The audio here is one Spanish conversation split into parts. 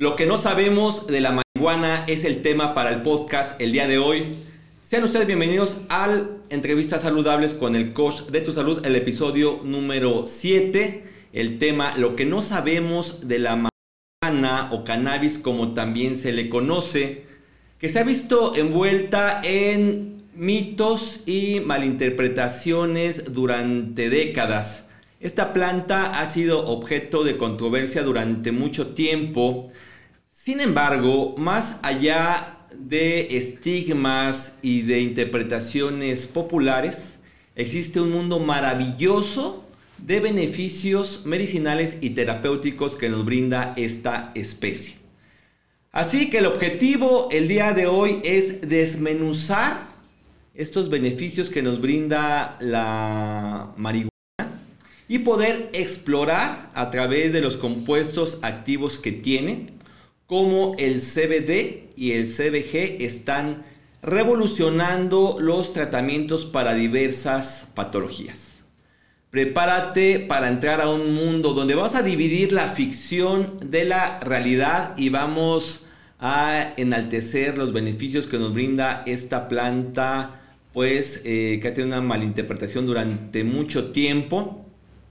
Lo que no sabemos de la marihuana es el tema para el podcast el día de hoy. Sean ustedes bienvenidos al Entrevistas Saludables con el coach de tu salud, el episodio número 7. El tema Lo que no sabemos de la marihuana o cannabis como también se le conoce, que se ha visto envuelta en mitos y malinterpretaciones durante décadas. Esta planta ha sido objeto de controversia durante mucho tiempo sin embargo, más allá de estigmas y de interpretaciones populares, existe un mundo maravilloso de beneficios medicinales y terapéuticos que nos brinda esta especie. Así que el objetivo el día de hoy es desmenuzar estos beneficios que nos brinda la marihuana y poder explorar a través de los compuestos activos que tiene cómo el CBD y el CBG están revolucionando los tratamientos para diversas patologías. Prepárate para entrar a un mundo donde vamos a dividir la ficción de la realidad y vamos a enaltecer los beneficios que nos brinda esta planta, pues eh, que ha tenido una malinterpretación durante mucho tiempo.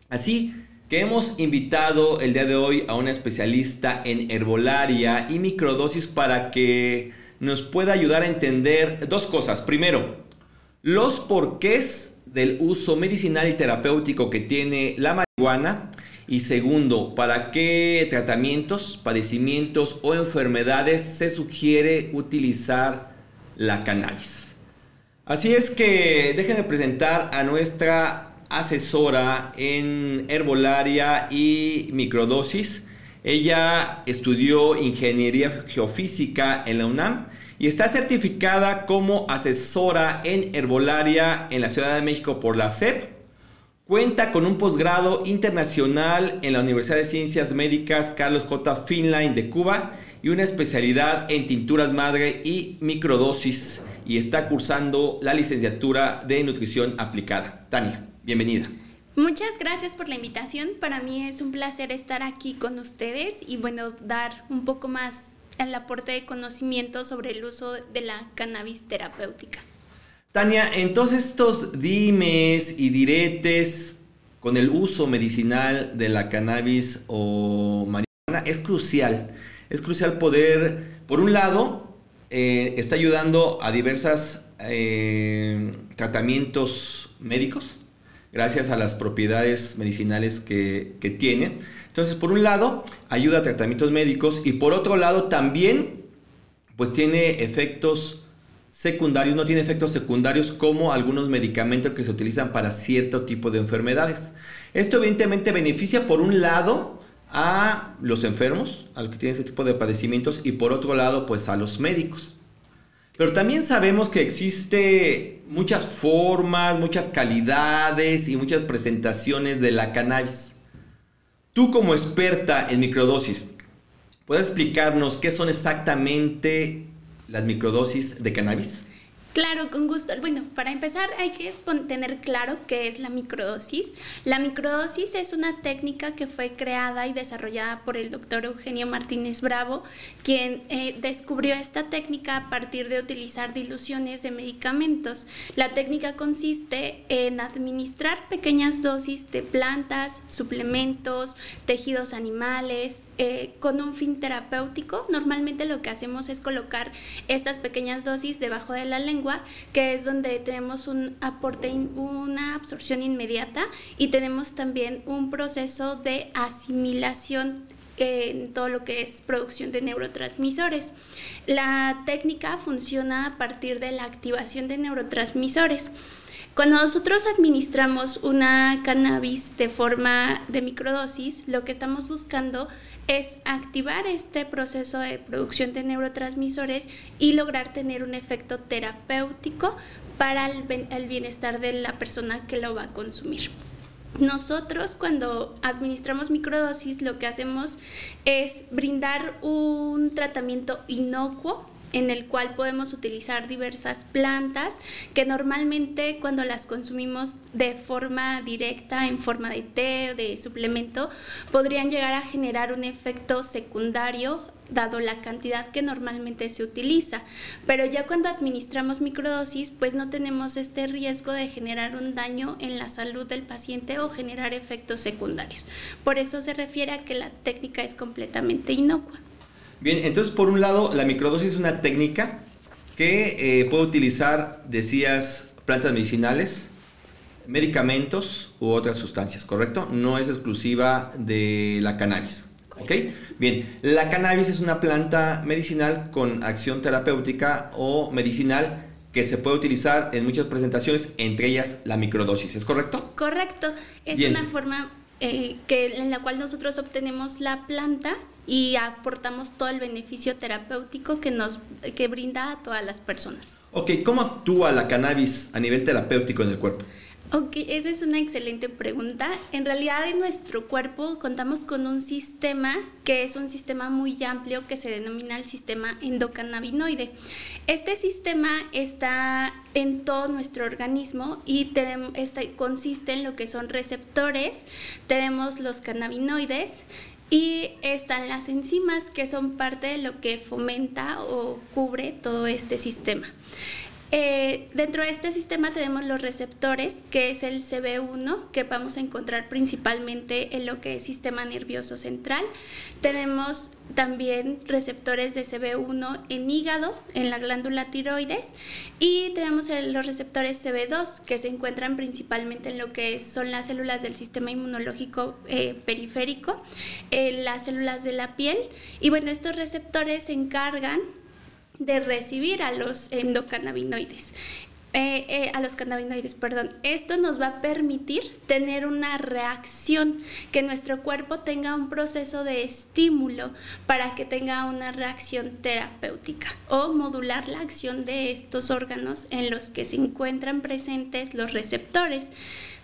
Así que hemos invitado el día de hoy a una especialista en herbolaria y microdosis para que nos pueda ayudar a entender dos cosas. Primero, los porqués del uso medicinal y terapéutico que tiene la marihuana. Y segundo, para qué tratamientos, padecimientos o enfermedades se sugiere utilizar la cannabis. Así es que déjenme presentar a nuestra asesora en herbolaria y microdosis. Ella estudió ingeniería geofísica en la UNAM y está certificada como asesora en herbolaria en la Ciudad de México por la CEP. Cuenta con un posgrado internacional en la Universidad de Ciencias Médicas Carlos J. Finline de Cuba y una especialidad en tinturas madre y microdosis y está cursando la licenciatura de nutrición aplicada. Tania. Bienvenida. Muchas gracias por la invitación. Para mí es un placer estar aquí con ustedes y bueno, dar un poco más el aporte de conocimiento sobre el uso de la cannabis terapéutica. Tania, entonces estos dimes y diretes con el uso medicinal de la cannabis o marihuana es crucial. Es crucial poder, por un lado, eh, está ayudando a diversos eh, tratamientos médicos, gracias a las propiedades medicinales que, tiene. Entonces, por un lado, ayuda a tratamientos médicos y por otro lado también, pues tiene efectos secundarios, no tiene efectos secundarios como algunos medicamentos que se utilizan para cierto tipo de enfermedades. Esto evidentemente beneficia por un lado a los enfermos, a los que tienen ese tipo de padecimientos y por otro lado pues a los médicos. Pero también sabemos que existe muchas formas, muchas calidades y muchas presentaciones de la cannabis. Tú como experta en microdosis, ¿puedes explicarnos qué son exactamente las microdosis de cannabis? Claro, con gusto. Bueno, para empezar hay que tener claro qué es la microdosis. La microdosis es una técnica que fue creada y desarrollada por el doctor Eugenio Martínez Bravo, quien eh, descubrió esta técnica a partir de utilizar diluciones de medicamentos. La técnica consiste en administrar pequeñas dosis de plantas, suplementos, tejidos animales, eh, con un fin terapéutico. Normalmente lo que hacemos es colocar estas pequeñas dosis debajo de la lengua que es donde tenemos un aporte, una absorción inmediata y tenemos también un proceso de asimilación en todo lo que es producción de neurotransmisores. La técnica funciona a partir de la activación de neurotransmisores. Cuando nosotros administramos una cannabis de forma de microdosis, lo que estamos buscando es activar este proceso de producción de neurotransmisores y lograr tener un efecto terapéutico para el, bienestar de la persona que lo va a consumir. Nosotros cuando administramos microdosis lo que hacemos es brindar un tratamiento inocuo en el cual podemos utilizar diversas plantas que normalmente cuando las consumimos de forma directa, en forma de té o de suplemento, podrían llegar a generar un efecto secundario dado la cantidad que normalmente se utiliza. Pero ya cuando administramos microdosis, pues no tenemos este riesgo de generar un daño en la salud del paciente o generar efectos secundarios. Por eso se refiere a que la técnica es completamente inocua. Bien, entonces por un lado, la microdosis es una técnica que eh, puede utilizar, decías, plantas medicinales, medicamentos u otras sustancias, ¿correcto? No es exclusiva de la cannabis. ¿Ok? Bien, la cannabis es una planta medicinal con acción terapéutica o medicinal que se puede utilizar en muchas presentaciones, entre ellas la microdosis, ¿es correcto? Correcto, es una forma eh, que, en la cual nosotros obtenemos la planta y aportamos todo el beneficio terapéutico que nos que brinda a todas las personas. Ok, ¿cómo actúa la cannabis a nivel terapéutico en el cuerpo? Ok, esa es una excelente pregunta. En realidad en nuestro cuerpo contamos con un sistema que es un sistema muy amplio que se denomina el sistema endocannabinoide. Este sistema está en todo nuestro organismo y este, consiste en lo que son receptores, tenemos los cannabinoides, y están las enzimas que son parte de lo que fomenta o cubre todo este sistema. Eh, dentro de este sistema tenemos los receptores, que es el CB1, que vamos a encontrar principalmente en lo que es sistema nervioso central. Tenemos también receptores de CB1 en hígado, en la glándula tiroides, y tenemos los receptores CB2, que se encuentran principalmente en lo que son las células del sistema inmunológico eh, periférico, en las células de la piel. Y bueno, estos receptores se encargan de recibir a los endocannabinoides. Eh, eh, a los cannabinoides, perdón. Esto nos va a permitir tener una reacción, que nuestro cuerpo tenga un proceso de estímulo para que tenga una reacción terapéutica o modular la acción de estos órganos en los que se encuentran presentes los receptores.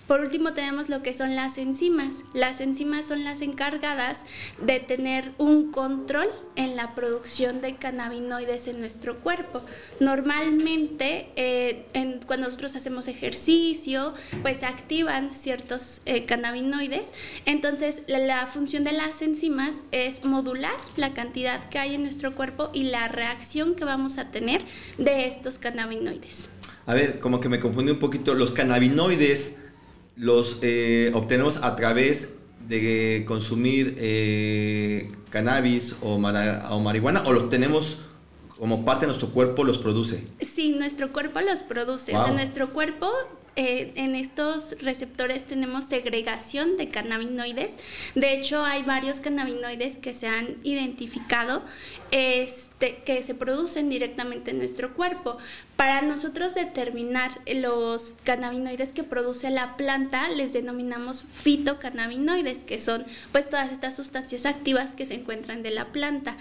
Por último tenemos lo que son las enzimas. Las enzimas son las encargadas de tener un control en la producción de cannabinoides en nuestro cuerpo. Normalmente eh, cuando nosotros hacemos ejercicio, pues se activan ciertos eh, cannabinoides. Entonces la función de las enzimas es modular la cantidad que hay en nuestro cuerpo y la reacción que vamos a tener de estos cannabinoides. A ver, como que me confundí un poquito. Los cannabinoides los eh, obtenemos a través de consumir eh, cannabis o, o, marihuana o los tenemos como parte de nuestro cuerpo los produce? Sí, nuestro cuerpo los produce. O sea, nuestro cuerpo eh, en estos receptores tenemos segregación de cannabinoides. De hecho, hay varios cannabinoides que se han identificado este, que se producen directamente en nuestro cuerpo. Para nosotros determinar los cannabinoides que produce la planta, les denominamos fitocannabinoides, que son pues todas estas sustancias activas que se encuentran de la planta.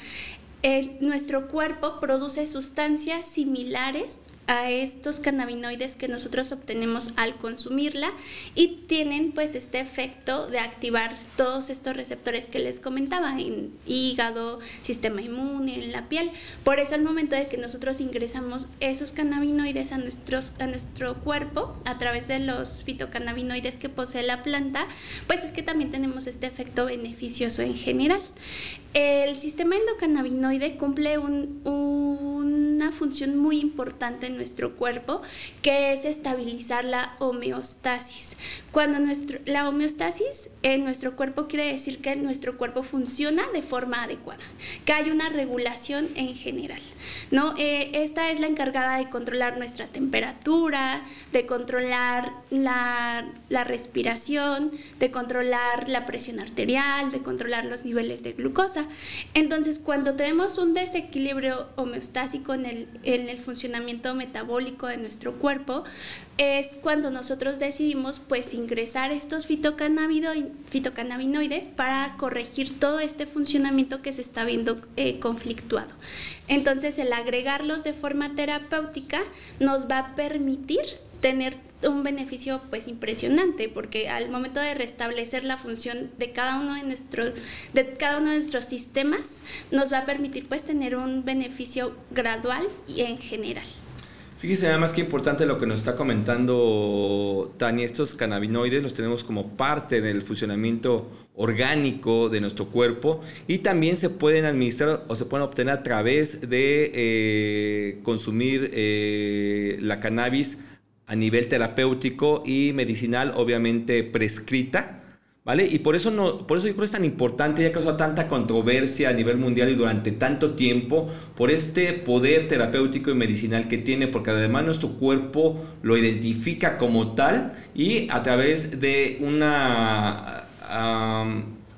nuestro cuerpo produce sustancias similares a estos cannabinoides que nosotros obtenemos al consumirla y tienen pues este efecto de activar todos estos receptores que les comentaba en hígado, sistema inmune, en la piel. Por eso al momento de que nosotros ingresamos esos cannabinoides a, nuestros, a nuestro cuerpo a través de los fitocannabinoides que posee la planta, pues es que también tenemos este efecto beneficioso en general. El sistema endocannabinoide cumple una función muy importante en nuestro cuerpo, que es estabilizar la homeostasis. Cuando nuestro, la homeostasis en nuestro cuerpo quiere decir que nuestro cuerpo funciona de forma adecuada, que hay una regulación en general. ¿no? Eh, esta es la encargada de controlar nuestra temperatura, de controlar la, la respiración, de controlar la presión arterial, de controlar los niveles de glucosa. Entonces, cuando tenemos un desequilibrio homeostásico en el, en el funcionamiento metabólico de nuestro cuerpo, es cuando nosotros decidimos pues ingresar estos fitocannabinoides para corregir todo este funcionamiento que se está viendo eh, conflictuado. Entonces el agregarlos de forma terapéutica nos va a permitir tener un beneficio pues impresionante porque al momento de restablecer la función de cada uno de nuestros de cada uno de nuestros sistemas nos va a permitir pues tener un beneficio gradual y en general. Fíjese nada más que importante lo que nos está comentando Tania, estos cannabinoides los tenemos como parte del funcionamiento orgánico de nuestro cuerpo y también se pueden administrar o se pueden obtener a través de eh, consumir eh, la cannabis a nivel terapéutico y medicinal, obviamente prescrita ¿Vale? Y por eso, no, por eso yo creo que es tan importante y ha causado tanta controversia a nivel mundial y durante tanto tiempo por este poder terapéutico y medicinal que tiene, porque además nuestro cuerpo lo identifica como tal y a través de una...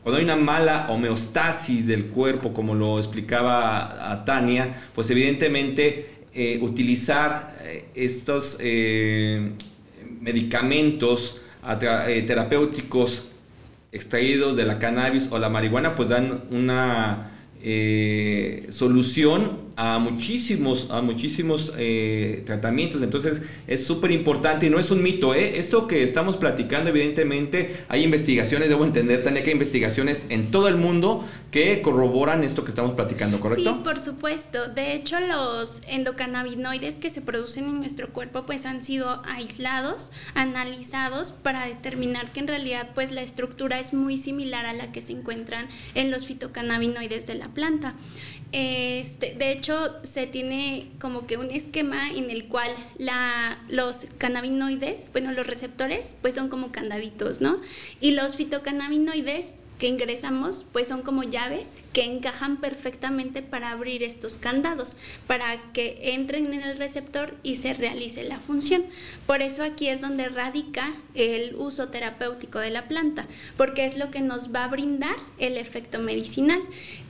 cuando hay una mala homeostasis del cuerpo, como lo explicaba Tania, pues evidentemente eh, utilizar eh, estos eh, medicamentos terapéuticos extraídos de la cannabis o la marihuana, pues dan una eh, solución a muchísimos, a muchísimos eh, tratamientos. Entonces es súper importante y no es un mito. ¿eh? Esto que estamos platicando, evidentemente, hay investigaciones, debo entender, también que hay investigaciones en todo el mundo que corroboran esto que estamos platicando, ¿correcto? Sí, por supuesto. De hecho, los endocannabinoides que se producen en nuestro cuerpo pues han sido aislados, analizados para determinar que en realidad pues la estructura es muy similar a la que se encuentran en los fitocannabinoides de la planta. Este, de hecho, se tiene como que un esquema en el cual la, los cannabinoides, bueno, los receptores, pues son como candaditos, ¿no? Y los fitocannabinoides que ingresamos, pues son como llaves que encajan perfectamente para abrir estos candados, para que entren en el receptor y se realice la función. Por eso aquí es donde radica el uso terapéutico de la planta, porque es lo que nos va a brindar el efecto medicinal.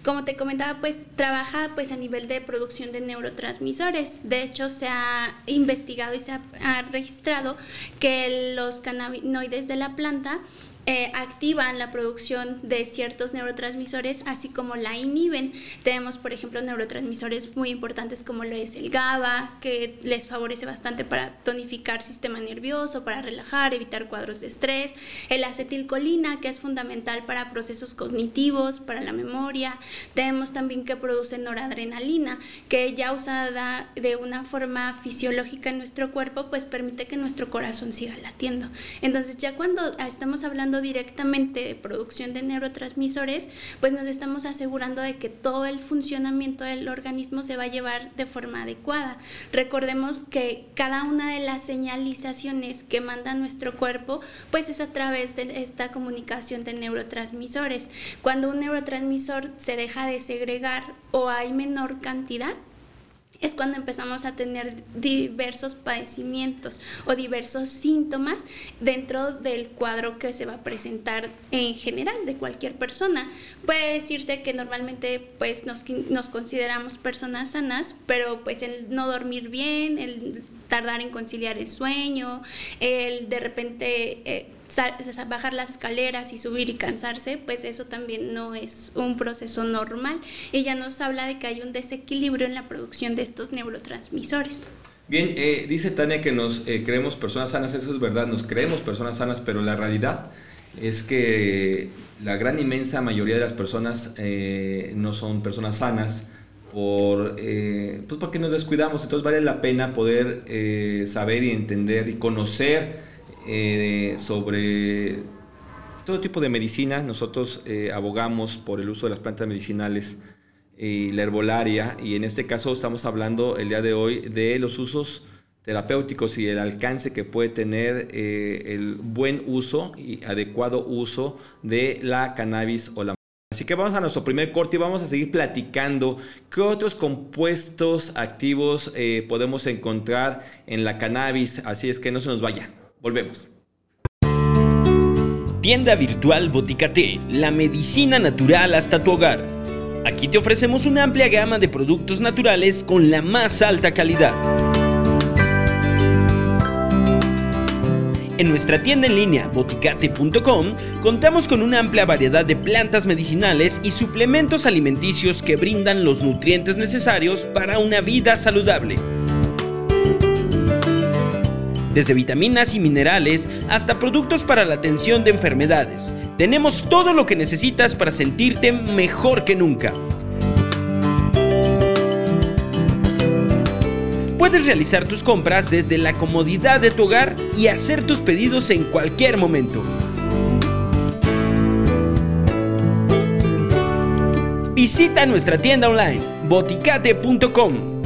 Como te comentaba, pues trabaja pues a nivel de producción de neurotransmisores. De hecho, se ha investigado y se ha, ha registrado que los cannabinoides de la planta eh, activan la producción de ciertos neurotransmisores, así como la inhiben. Tenemos, por ejemplo, neurotransmisores muy importantes como lo es el GABA, que les favorece bastante para tonificar sistema nervioso, para relajar, evitar cuadros de estrés. El acetilcolina, que es fundamental para procesos cognitivos, para la memoria. Tenemos también que produce noradrenalina, que ya usada de una forma fisiológica en nuestro cuerpo, pues permite que nuestro corazón siga latiendo. Entonces, ya cuando estamos hablando directamente de producción de neurotransmisores, pues nos estamos asegurando de que todo el funcionamiento del organismo se va a llevar de forma adecuada. Recordemos que cada una de las señalizaciones que manda nuestro cuerpo, pues es a través de esta comunicación de neurotransmisores. Cuando un neurotransmisor se deja de segregar o hay menor cantidad, es cuando empezamos a tener diversos padecimientos o diversos síntomas dentro del cuadro que se va a presentar en general de cualquier persona. Puede decirse que normalmente pues nos, nos consideramos personas sanas, pero pues el no dormir bien, el tardar en conciliar el sueño, el de repente eh, bajar las escaleras y subir y cansarse, pues eso también no es un proceso normal. Ella nos habla de que hay un desequilibrio en la producción de estos neurotransmisores. Bien, eh, dice Tania que nos eh, creemos personas sanas, eso es verdad, nos creemos personas sanas, pero la realidad es que la gran inmensa mayoría de las personas no son personas sanas por, eh, pues porque nos descuidamos. Entonces vale la pena poder eh, saber y entender y conocer eh, sobre todo tipo de medicina. Nosotros abogamos por el uso de las plantas medicinales y la herbolaria y en este caso estamos hablando el día de hoy de los usos terapéuticos y el alcance que puede tener el buen uso y adecuado uso de la cannabis o la Así que vamos a nuestro primer corte y vamos a seguir platicando qué otros compuestos activos eh, podemos encontrar en la cannabis. Así es que no se nos vaya. Volvemos. Tienda virtual Boticate, la medicina natural hasta tu hogar. Aquí te ofrecemos una amplia gama de productos naturales con la más alta calidad. En nuestra tienda en línea boticate.com contamos con una amplia variedad de plantas medicinales y suplementos alimenticios que brindan los nutrientes necesarios para una vida saludable. Desde vitaminas y minerales hasta productos para la atención de enfermedades. Tenemos todo lo que necesitas para sentirte mejor que nunca. Puedes realizar tus compras desde la comodidad de tu hogar y hacer tus pedidos en cualquier momento. Visita nuestra tienda online boticate.com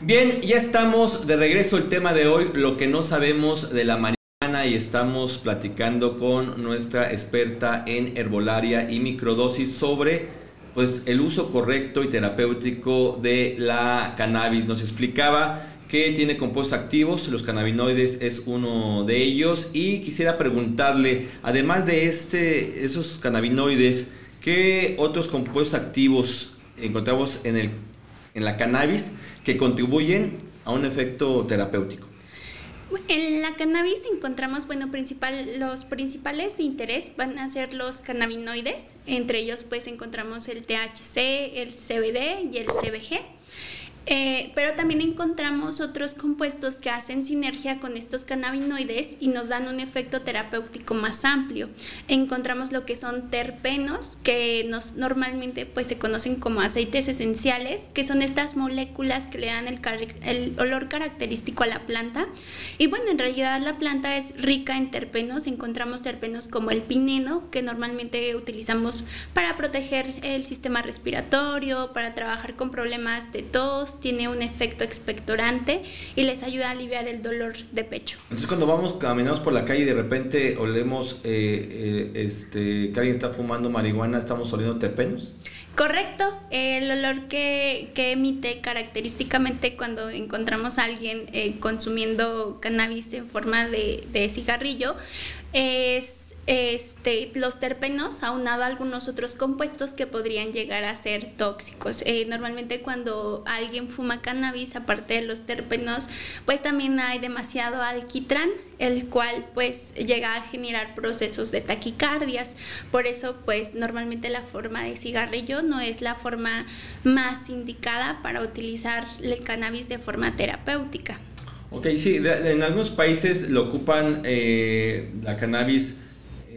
Bien, ya estamos de regreso. El tema de hoy, lo que no sabemos de la marihuana y estamos platicando con nuestra experta en herbolaria y microdosis sobre pues el uso correcto y terapéutico de la cannabis. Nos explicaba que tiene compuestos activos, los cannabinoides es uno de ellos y quisiera preguntarle, además de este esos cannabinoides, ¿qué otros compuestos activos encontramos en el en la cannabis que contribuyen a un efecto terapéutico? En la cannabis encontramos, bueno, los principales de interés van a ser los cannabinoides, entre ellos pues encontramos el THC, el CBD y el CBG. Eh, pero también encontramos otros compuestos que hacen sinergia con estos cannabinoides y nos dan un efecto terapéutico más amplio. Encontramos lo que son terpenos, que nos, normalmente pues, se conocen como aceites esenciales, que son estas moléculas que le dan el, el olor característico a la planta. Y bueno, en realidad la planta es rica en terpenos. Encontramos terpenos como el pineno, que normalmente utilizamos para proteger el sistema respiratorio, para trabajar con problemas de tos tiene un efecto expectorante y les ayuda a aliviar el dolor de pecho. Entonces cuando vamos, caminamos por la calle y de repente olemos eh, eh, este, que alguien está fumando marihuana, ¿estamos oliendo terpenos? Correcto, el olor que, que, emite característicamente cuando encontramos a alguien eh, consumiendo cannabis en forma de, de cigarrillo es este, los terpenos aunado a algunos otros compuestos que podrían llegar a ser tóxicos. Eh, normalmente cuando alguien fuma cannabis, aparte de los terpenos, pues también hay demasiado alquitrán, el cual pues llega a generar procesos de taquicardias. Por eso pues normalmente la forma de cigarrillo no es la forma más indicada para utilizar el cannabis de forma terapéutica. Ok, sí, en algunos países lo ocupan eh, la cannabis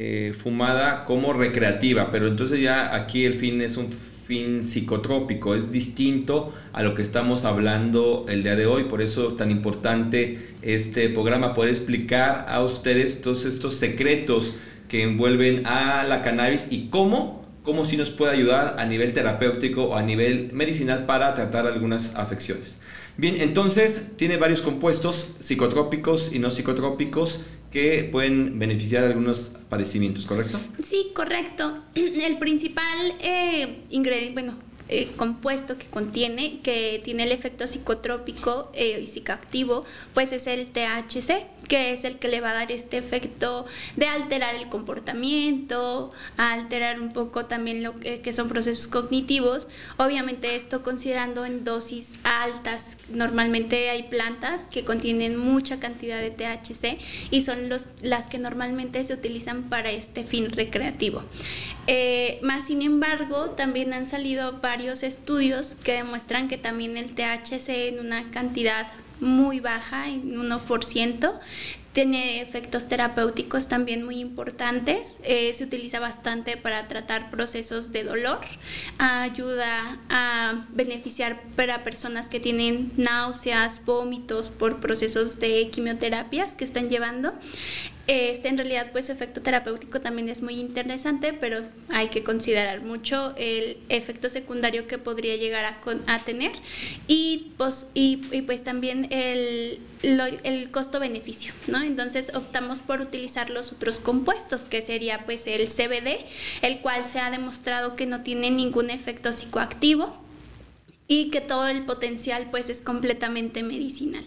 eh, fumada como recreativa, pero entonces ya aquí el fin es un fin psicotrópico, es distinto a lo que estamos hablando el día de hoy, por eso tan importante este programa, poder explicar a ustedes todos estos secretos que envuelven a la cannabis y cómo, cómo nos puede ayudar a nivel terapéutico o a nivel medicinal para tratar algunas afecciones. Bien, entonces tiene varios compuestos psicotrópicos y no psicotrópicos que pueden beneficiar algunos padecimientos, ¿correcto? Sí, correcto. El principal eh, ingrediente, bueno, eh, compuesto que contiene, que tiene el efecto psicotrópico eh, y psicoactivo, pues es el THC, que es el que le va a dar este efecto de alterar el comportamiento, alterar un poco también lo que, son procesos cognitivos. Obviamente esto considerando en dosis altas. Normalmente hay plantas que contienen mucha cantidad de THC y son las que normalmente se utilizan para este fin recreativo. Eh, más sin embargo, también han salido varios estudios que demuestran que también el THC en una cantidad muy baja, en 1%, tiene efectos terapéuticos también muy importantes. Eh, se utiliza bastante para tratar procesos de dolor. Ayuda a beneficiar para personas que tienen náuseas, vómitos por procesos de quimioterapias que están llevando. Este, en realidad, pues su efecto terapéutico también es muy interesante, pero hay que considerar mucho el efecto secundario que podría llegar a, tener y pues, y, pues también el, el costo-beneficio, ¿no? Entonces optamos por utilizar los otros compuestos, que sería pues el CBD, el cual se ha demostrado que no tiene ningún efecto psicoactivo y que todo el potencial pues es completamente medicinal.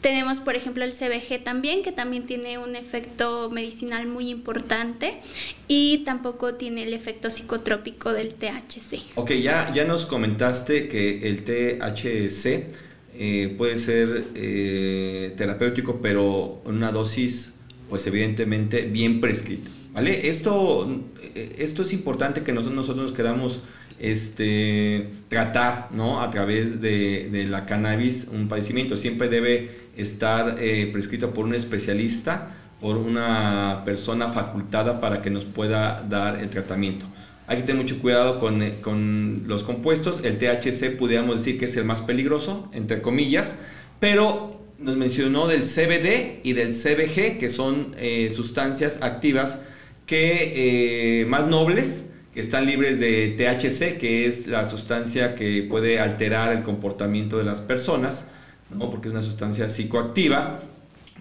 Tenemos, por ejemplo, el CBG también, que también tiene un efecto medicinal muy importante y tampoco tiene el efecto psicotrópico del THC. Ok, ya, ya nos comentaste que el THC eh, puede ser eh, terapéutico, pero una dosis, pues evidentemente, bien prescrita. ¿Vale? Esto, eh, esto es importante que nosotros, nosotros nos quedamos este, tratar ¿no? a través de, de, la cannabis un padecimiento. Siempre debe estar eh, prescrito por un especialista por una persona facultada para que nos pueda dar el tratamiento. Hay que tener mucho cuidado con, eh, con los compuestos. El THC pudiéramos decir que es el más peligroso, entre comillas, pero nos mencionó del CBD y del CBG, que son eh, sustancias activas que eh, más nobles, que están libres de THC, que es la sustancia que puede alterar el comportamiento de las personas, ¿no? porque es una sustancia psicoactiva,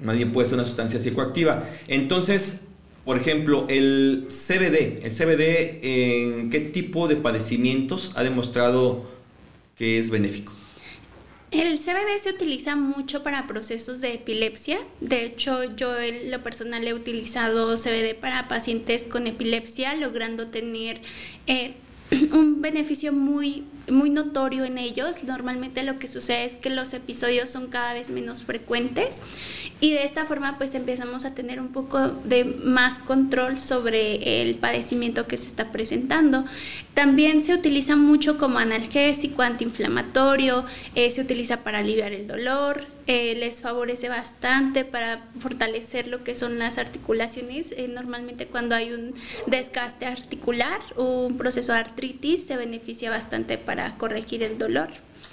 nadie puede ser una sustancia psicoactiva. Entonces, por ejemplo, el CBD, el CBD, ¿en qué tipo de padecimientos ha demostrado que es benéfico? El CBD se utiliza mucho para procesos de epilepsia. De hecho, yo en lo personal he utilizado CBD para pacientes con epilepsia, logrando tener eh, un beneficio muy, muy notorio en ellos. Normalmente lo que sucede es que los episodios son cada vez menos frecuentes y de esta forma pues empezamos a tener un poco de más control sobre el padecimiento que se está presentando. También se utiliza mucho como analgésico, antiinflamatorio, eh, se utiliza para aliviar el dolor, eh, les favorece bastante para fortalecer lo que son las articulaciones. Eh, normalmente cuando hay un desgaste articular o un proceso de artritis se beneficia bastante para corregir el dolor.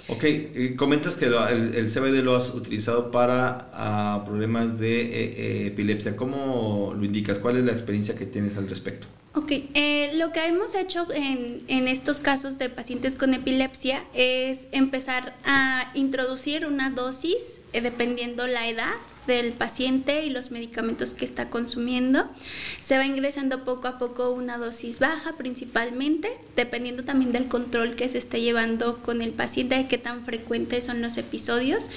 Ok, y comentas que el, CBD lo has utilizado para ah, problemas de epilepsia. ¿Cómo lo indicas? ¿Cuál es la experiencia que tienes al respecto? Ok, eh, lo que hemos hecho en, en, estos casos de pacientes con epilepsia es empezar a introducir una dosis eh, dependiendo la edad del paciente y los medicamentos que está consumiendo. Se va ingresando poco a poco una dosis baja principalmente, dependiendo también del control que se esté llevando con el paciente, de qué tan frecuentes son los episodios.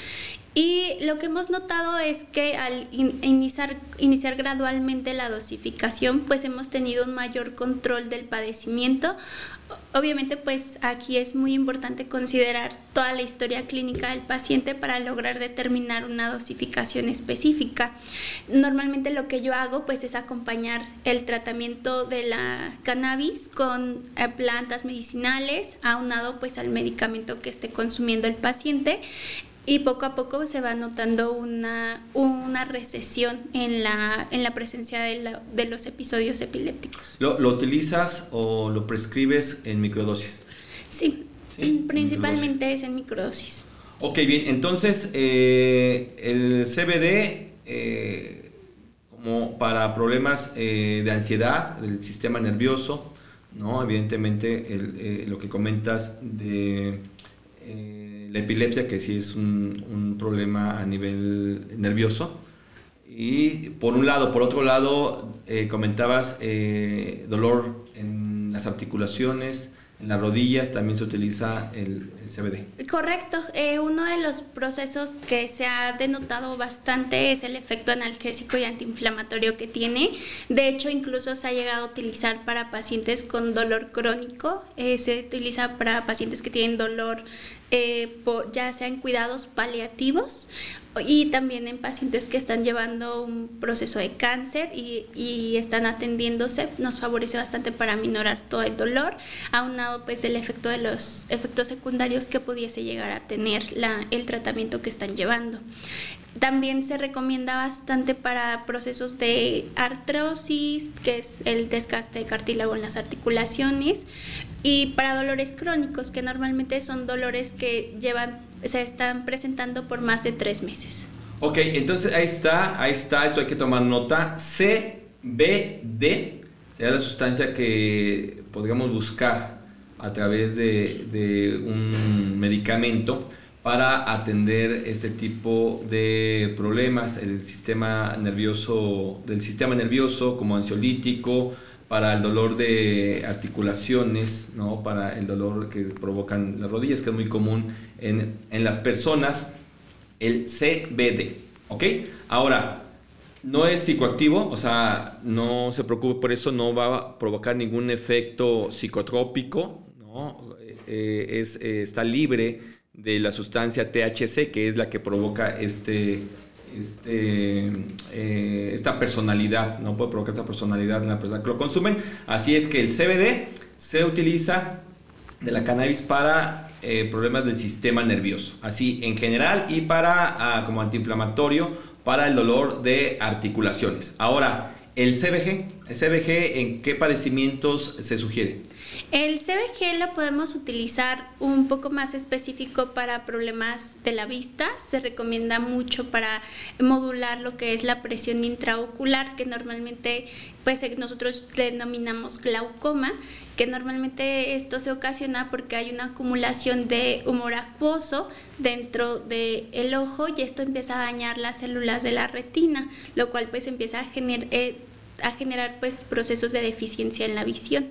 Y lo que hemos notado es que al iniciar, iniciar gradualmente la dosificación, pues hemos tenido un mayor control del padecimiento. Obviamente, pues aquí es muy importante considerar toda la historia clínica del paciente para lograr determinar una dosificación específica. Normalmente lo que yo hago pues es acompañar el tratamiento de la cannabis con eh, plantas medicinales aunado pues al medicamento que esté consumiendo el paciente y poco a poco se va notando una, una recesión en la, en la presencia de, de los episodios epilépticos. ¿Lo, ¿Lo, utilizas o lo prescribes en microdosis? Sí, principalmente es en microdosis. Ok, bien, entonces eh, el CBD eh, como para problemas eh, de ansiedad del sistema nervioso, ¿no? Evidentemente el, lo que comentas de la epilepsia, que sí es un, un, problema a nivel nervioso. Y por un lado, por otro lado, eh, comentabas eh, dolor en las articulaciones, en las rodillas también se utiliza el, CBD. Correcto. Eh, uno de los procesos que se ha denotado bastante es el efecto analgésico y antiinflamatorio que tiene. De hecho, incluso se ha llegado a utilizar para pacientes con dolor crónico. se utiliza para pacientes que tienen dolor eh, ya sea en cuidados paliativos y también en pacientes que están llevando un proceso de cáncer y, y, están atendiéndose, nos favorece bastante para minorar todo el dolor, aunado pues el efecto de los efectos secundarios que pudiese llegar a tener la, el tratamiento que están llevando. También se recomienda bastante para procesos de artrosis, que es el desgaste de cartílago en las articulaciones, y para dolores crónicos, que normalmente son dolores que llevan, se están presentando por más de tres meses. Ok, entonces ahí está, ahí está, eso hay que tomar nota. CBD sería la sustancia que podríamos buscar a través de, de un medicamento para atender este tipo de problemas el sistema nervioso del sistema nervioso como ansiolítico para el dolor de articulaciones, ¿no? para el dolor que provocan las rodillas, que es muy común en, en las personas, el CBD. ¿Ok? Ahora, no es psicoactivo, o sea, no se preocupe por eso, no va a provocar ningún efecto psicotrópico, Eh, es, eh, está libre de la sustancia THC, que es la que provoca este, este, eh, esta personalidad, no puede provocar esta personalidad en la persona que lo consumen. Así es que el CBD se utiliza de la cannabis para problemas del sistema nervioso, así en general y para ah, como antiinflamatorio para el dolor de articulaciones. Ahora, el CBG, el CBG, ¿en qué padecimientos se sugiere? El CBG lo podemos utilizar un poco más específico para problemas de la vista. Se recomienda mucho para modular lo que es la presión intraocular, que normalmente pues nosotros denominamos glaucoma, que normalmente esto se ocasiona porque hay una acumulación de humor acuoso dentro del ojo y esto empieza a dañar las células de la retina, lo cual pues empieza a generar... Eh, a generar pues procesos de deficiencia en la visión.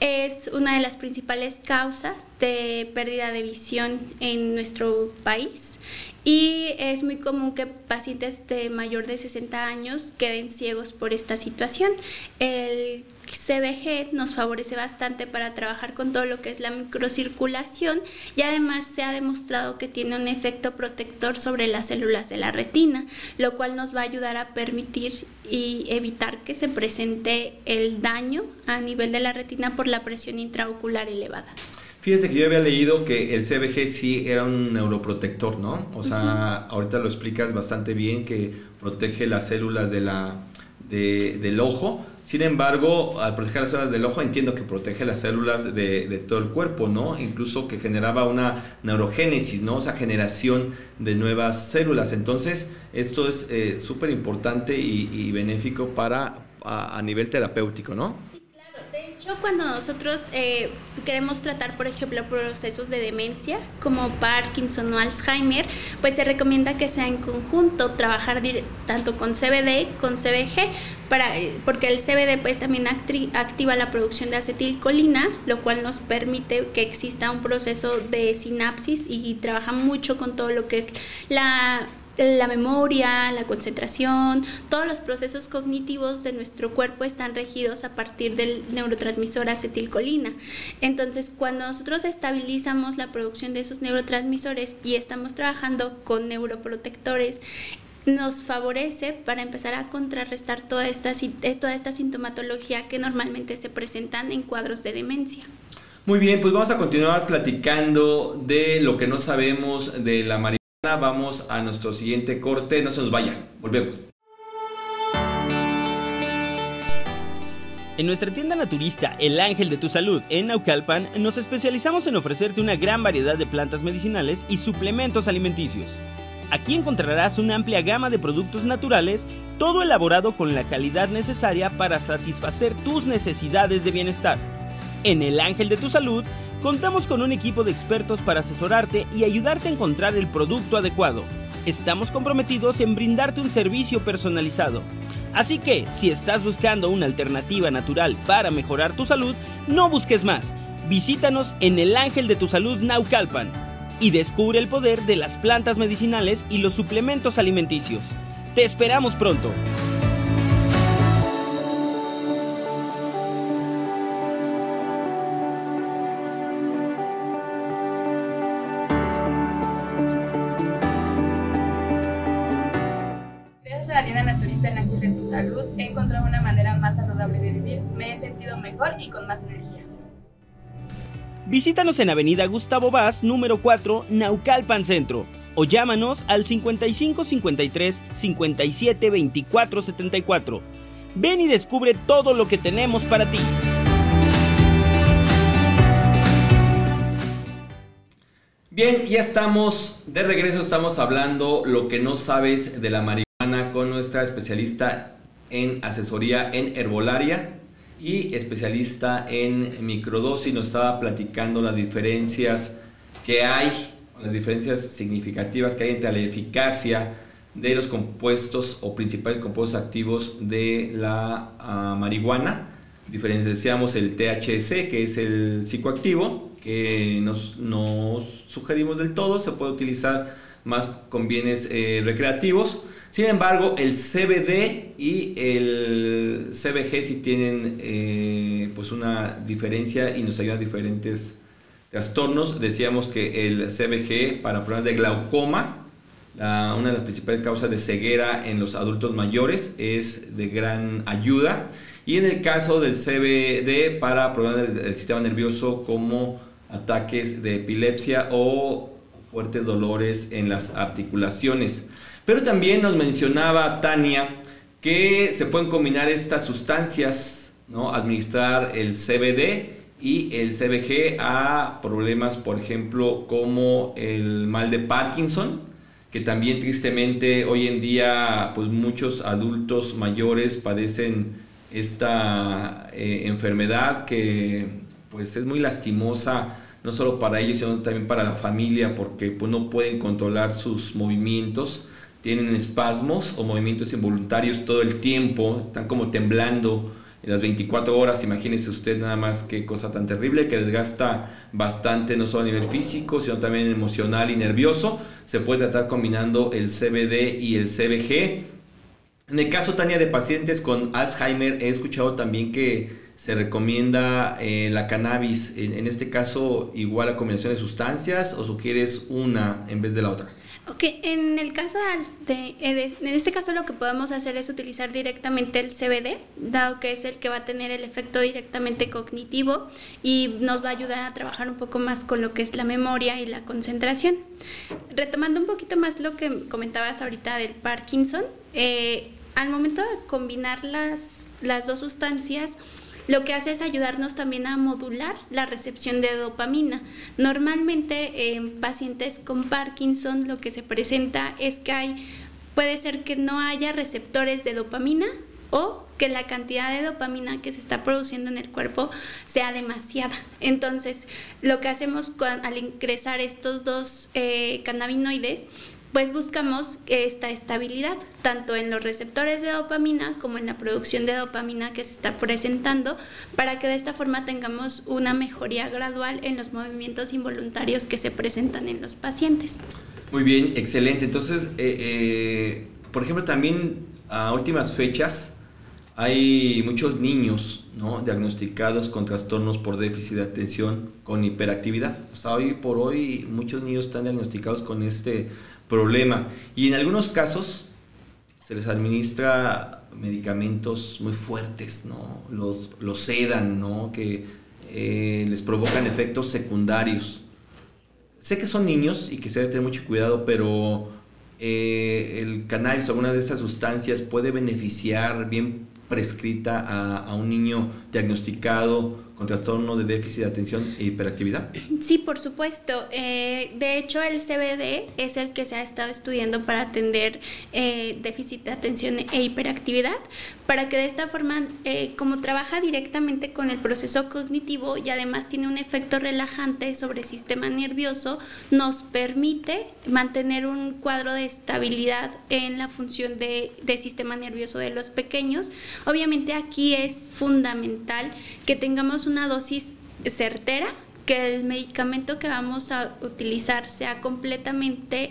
Es una de las principales causas de pérdida de visión en nuestro país y es muy común que pacientes de mayor de 60 años queden ciegos por esta situación. El CBG nos favorece bastante para trabajar con todo lo que es la microcirculación y además se ha demostrado que tiene un efecto protector sobre las células de la retina, lo cual nos va a ayudar a permitir y evitar que se presente el daño a nivel de la retina por la presión intraocular elevada. Fíjate que yo había leído que el CBG sí era un neuroprotector, ¿no? O sea, ahorita lo explicas bastante bien que protege las células de la, del ojo, sin embargo, al proteger las células del ojo, entiendo que protege las células de, todo el cuerpo, ¿no? Incluso que generaba una neurogénesis, ¿no? O sea, generación de nuevas células. Entonces, esto es eh, súper importante y, benéfico para a, nivel terapéutico, ¿no? Cuando nosotros eh, queremos tratar, por ejemplo, procesos de demencia como Parkinson o Alzheimer, pues se recomienda que sea en conjunto trabajar tanto con CBD con CBG, para, eh, porque el CBD pues también activa la producción de acetilcolina, lo cual nos permite que exista un proceso de sinapsis y trabaja mucho con todo lo que es la la memoria, la concentración, todos los procesos cognitivos de nuestro cuerpo están regidos a partir del neurotransmisor acetilcolina. Entonces, cuando nosotros estabilizamos la producción de esos neurotransmisores y estamos trabajando con neuroprotectores, nos favorece para empezar a contrarrestar toda esta, eh, toda esta sintomatología que normalmente se presentan en cuadros de demencia. Muy bien, pues vamos a continuar platicando de lo que no sabemos de la marihuana Vamos a nuestro siguiente corte, no se nos vaya, volvemos. En nuestra tienda naturista El Ángel de tu Salud en Naucalpan nos especializamos en ofrecerte una gran variedad de plantas medicinales y suplementos alimenticios. Aquí encontrarás una amplia gama de productos naturales, todo elaborado con la calidad necesaria para satisfacer tus necesidades de bienestar. En El Ángel de tu Salud Contamos con un equipo de expertos para asesorarte y ayudarte a encontrar el producto adecuado. Estamos comprometidos en brindarte un servicio personalizado. Así que, si estás buscando una alternativa natural para mejorar tu salud, no busques más. Visítanos en el Ángel de tu Salud Naucalpan y descubre el poder de las plantas medicinales y los suplementos alimenticios. Te esperamos pronto. Y con más energía. Visítanos en Avenida Gustavo Vaz, número 4, Naucalpan Centro, o llámanos al 55 53 57 24 74. Ven y descubre todo lo que tenemos para ti. Bien, ya estamos de regreso, estamos hablando lo que no sabes de la marihuana con nuestra especialista en asesoría en herbolaria, y especialista en microdosis, nos estaba platicando las diferencias que hay, las diferencias significativas que hay entre la eficacia de los compuestos o principales compuestos activos de la ah, marihuana. Diferenciamos el THC, que es el psicoactivo, que nos, nos sugerimos del todo, se puede utilizar más con bienes eh, recreativos sin embargo, el CBD y el CBG sí tienen eh, pues una diferencia y nos ayudan a diferentes trastornos. Decíamos que el CBG para problemas de glaucoma, una de las principales causas de ceguera en los adultos mayores, es de gran ayuda. Y en el caso del CBD para problemas del sistema nervioso como ataques de epilepsia o fuertes dolores en las articulaciones. Pero también nos mencionaba Tania que se pueden combinar estas sustancias, ¿no? Administrar el CBD y el CBG a problemas, por ejemplo, como el mal de Parkinson, que también tristemente hoy en día pues muchos adultos mayores padecen esta eh, enfermedad que pues es muy lastimosa no solo para ellos sino también para la familia porque pues no pueden controlar sus movimientos tienen espasmos o movimientos involuntarios todo el tiempo están como temblando en las 24 horas, imagínese usted nada más qué cosa tan terrible que desgasta bastante no solo a nivel físico, sino también emocional y nervioso. Se puede tratar combinando el CBD y el CBG. En el caso, Tania, de pacientes con Alzheimer, he escuchado también que se recomienda eh, la cannabis. En, en este caso, igual a combinación de sustancias o sugieres una en vez de la otra. Ok, en el caso eh, de, en este caso lo que podemos hacer es utilizar directamente el CBD, dado que es el que va a tener el efecto directamente cognitivo y nos va a ayudar a trabajar un poco más con lo que es la memoria y la concentración. Retomando un poquito más lo que comentabas ahorita del Parkinson, eh, al momento de combinar las, las dos sustancias, lo que hace es ayudarnos también a modular la recepción de dopamina. Normalmente en pacientes con Parkinson lo que se presenta es que hay, puede ser que no haya receptores de dopamina o que la cantidad de dopamina que se está produciendo en el cuerpo sea demasiada. Entonces, lo que hacemos al ingresar estos dos eh, cannabinoides pues buscamos esta estabilidad, tanto en los receptores de dopamina como en la producción de dopamina que se está presentando, para que de esta forma tengamos una mejoría gradual en los movimientos involuntarios que se presentan en los pacientes. Muy bien, excelente. Entonces, eh, eh, por ejemplo, también a últimas fechas hay muchos niños ¿no? diagnosticados con trastornos por déficit de atención, con hiperactividad. O sea, hoy por hoy muchos niños están diagnosticados con este problema. Y en algunos casos se les administra medicamentos muy fuertes, ¿no? Los, los sedan, ¿no? Que eh, les provocan efectos secundarios. Sé que son niños y que se debe tener mucho cuidado, pero eh, el cannabis alguna de estas sustancias puede beneficiar bien prescrita a, a un niño diagnosticado con trastorno de déficit de atención e hiperactividad? Sí, por supuesto. Eh, de hecho, el CBD es el que se ha estado estudiando para atender eh, déficit de atención e hiperactividad, para que de esta forma, eh, como trabaja directamente con el proceso cognitivo y además tiene un efecto relajante sobre el sistema nervioso, nos permite mantener un cuadro de estabilidad en la función de, de sistema nervioso de los pequeños. Obviamente aquí es fundamental que tengamos una dosis certera, que el medicamento que vamos a utilizar sea completamente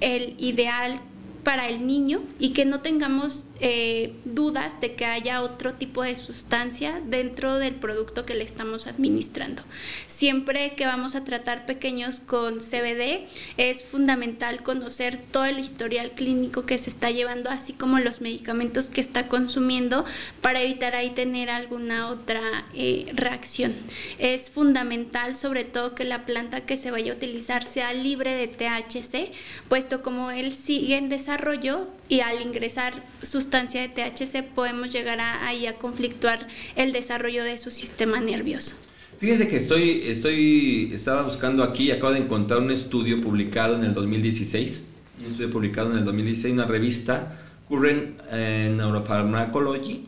el ideal para el niño y que no tengamos eh, dudas de que haya otro tipo de sustancia dentro del producto que le estamos administrando. Siempre que vamos a tratar pequeños con CBD es fundamental conocer todo el historial clínico que se está llevando, así como los medicamentos que está consumiendo para evitar ahí tener alguna otra eh, reacción. Es fundamental sobre todo que la planta que se vaya a utilizar sea libre de THC, puesto como él sigue en desarrollo y al ingresar sustancia de THC podemos llegar a, ahí a conflictuar el desarrollo de su sistema nervioso. Fíjese que estoy, estoy, estaba buscando aquí acabo de encontrar un estudio publicado en el 2016, un estudio publicado en el 2016 en una revista, Current eh, Neuropharmacology,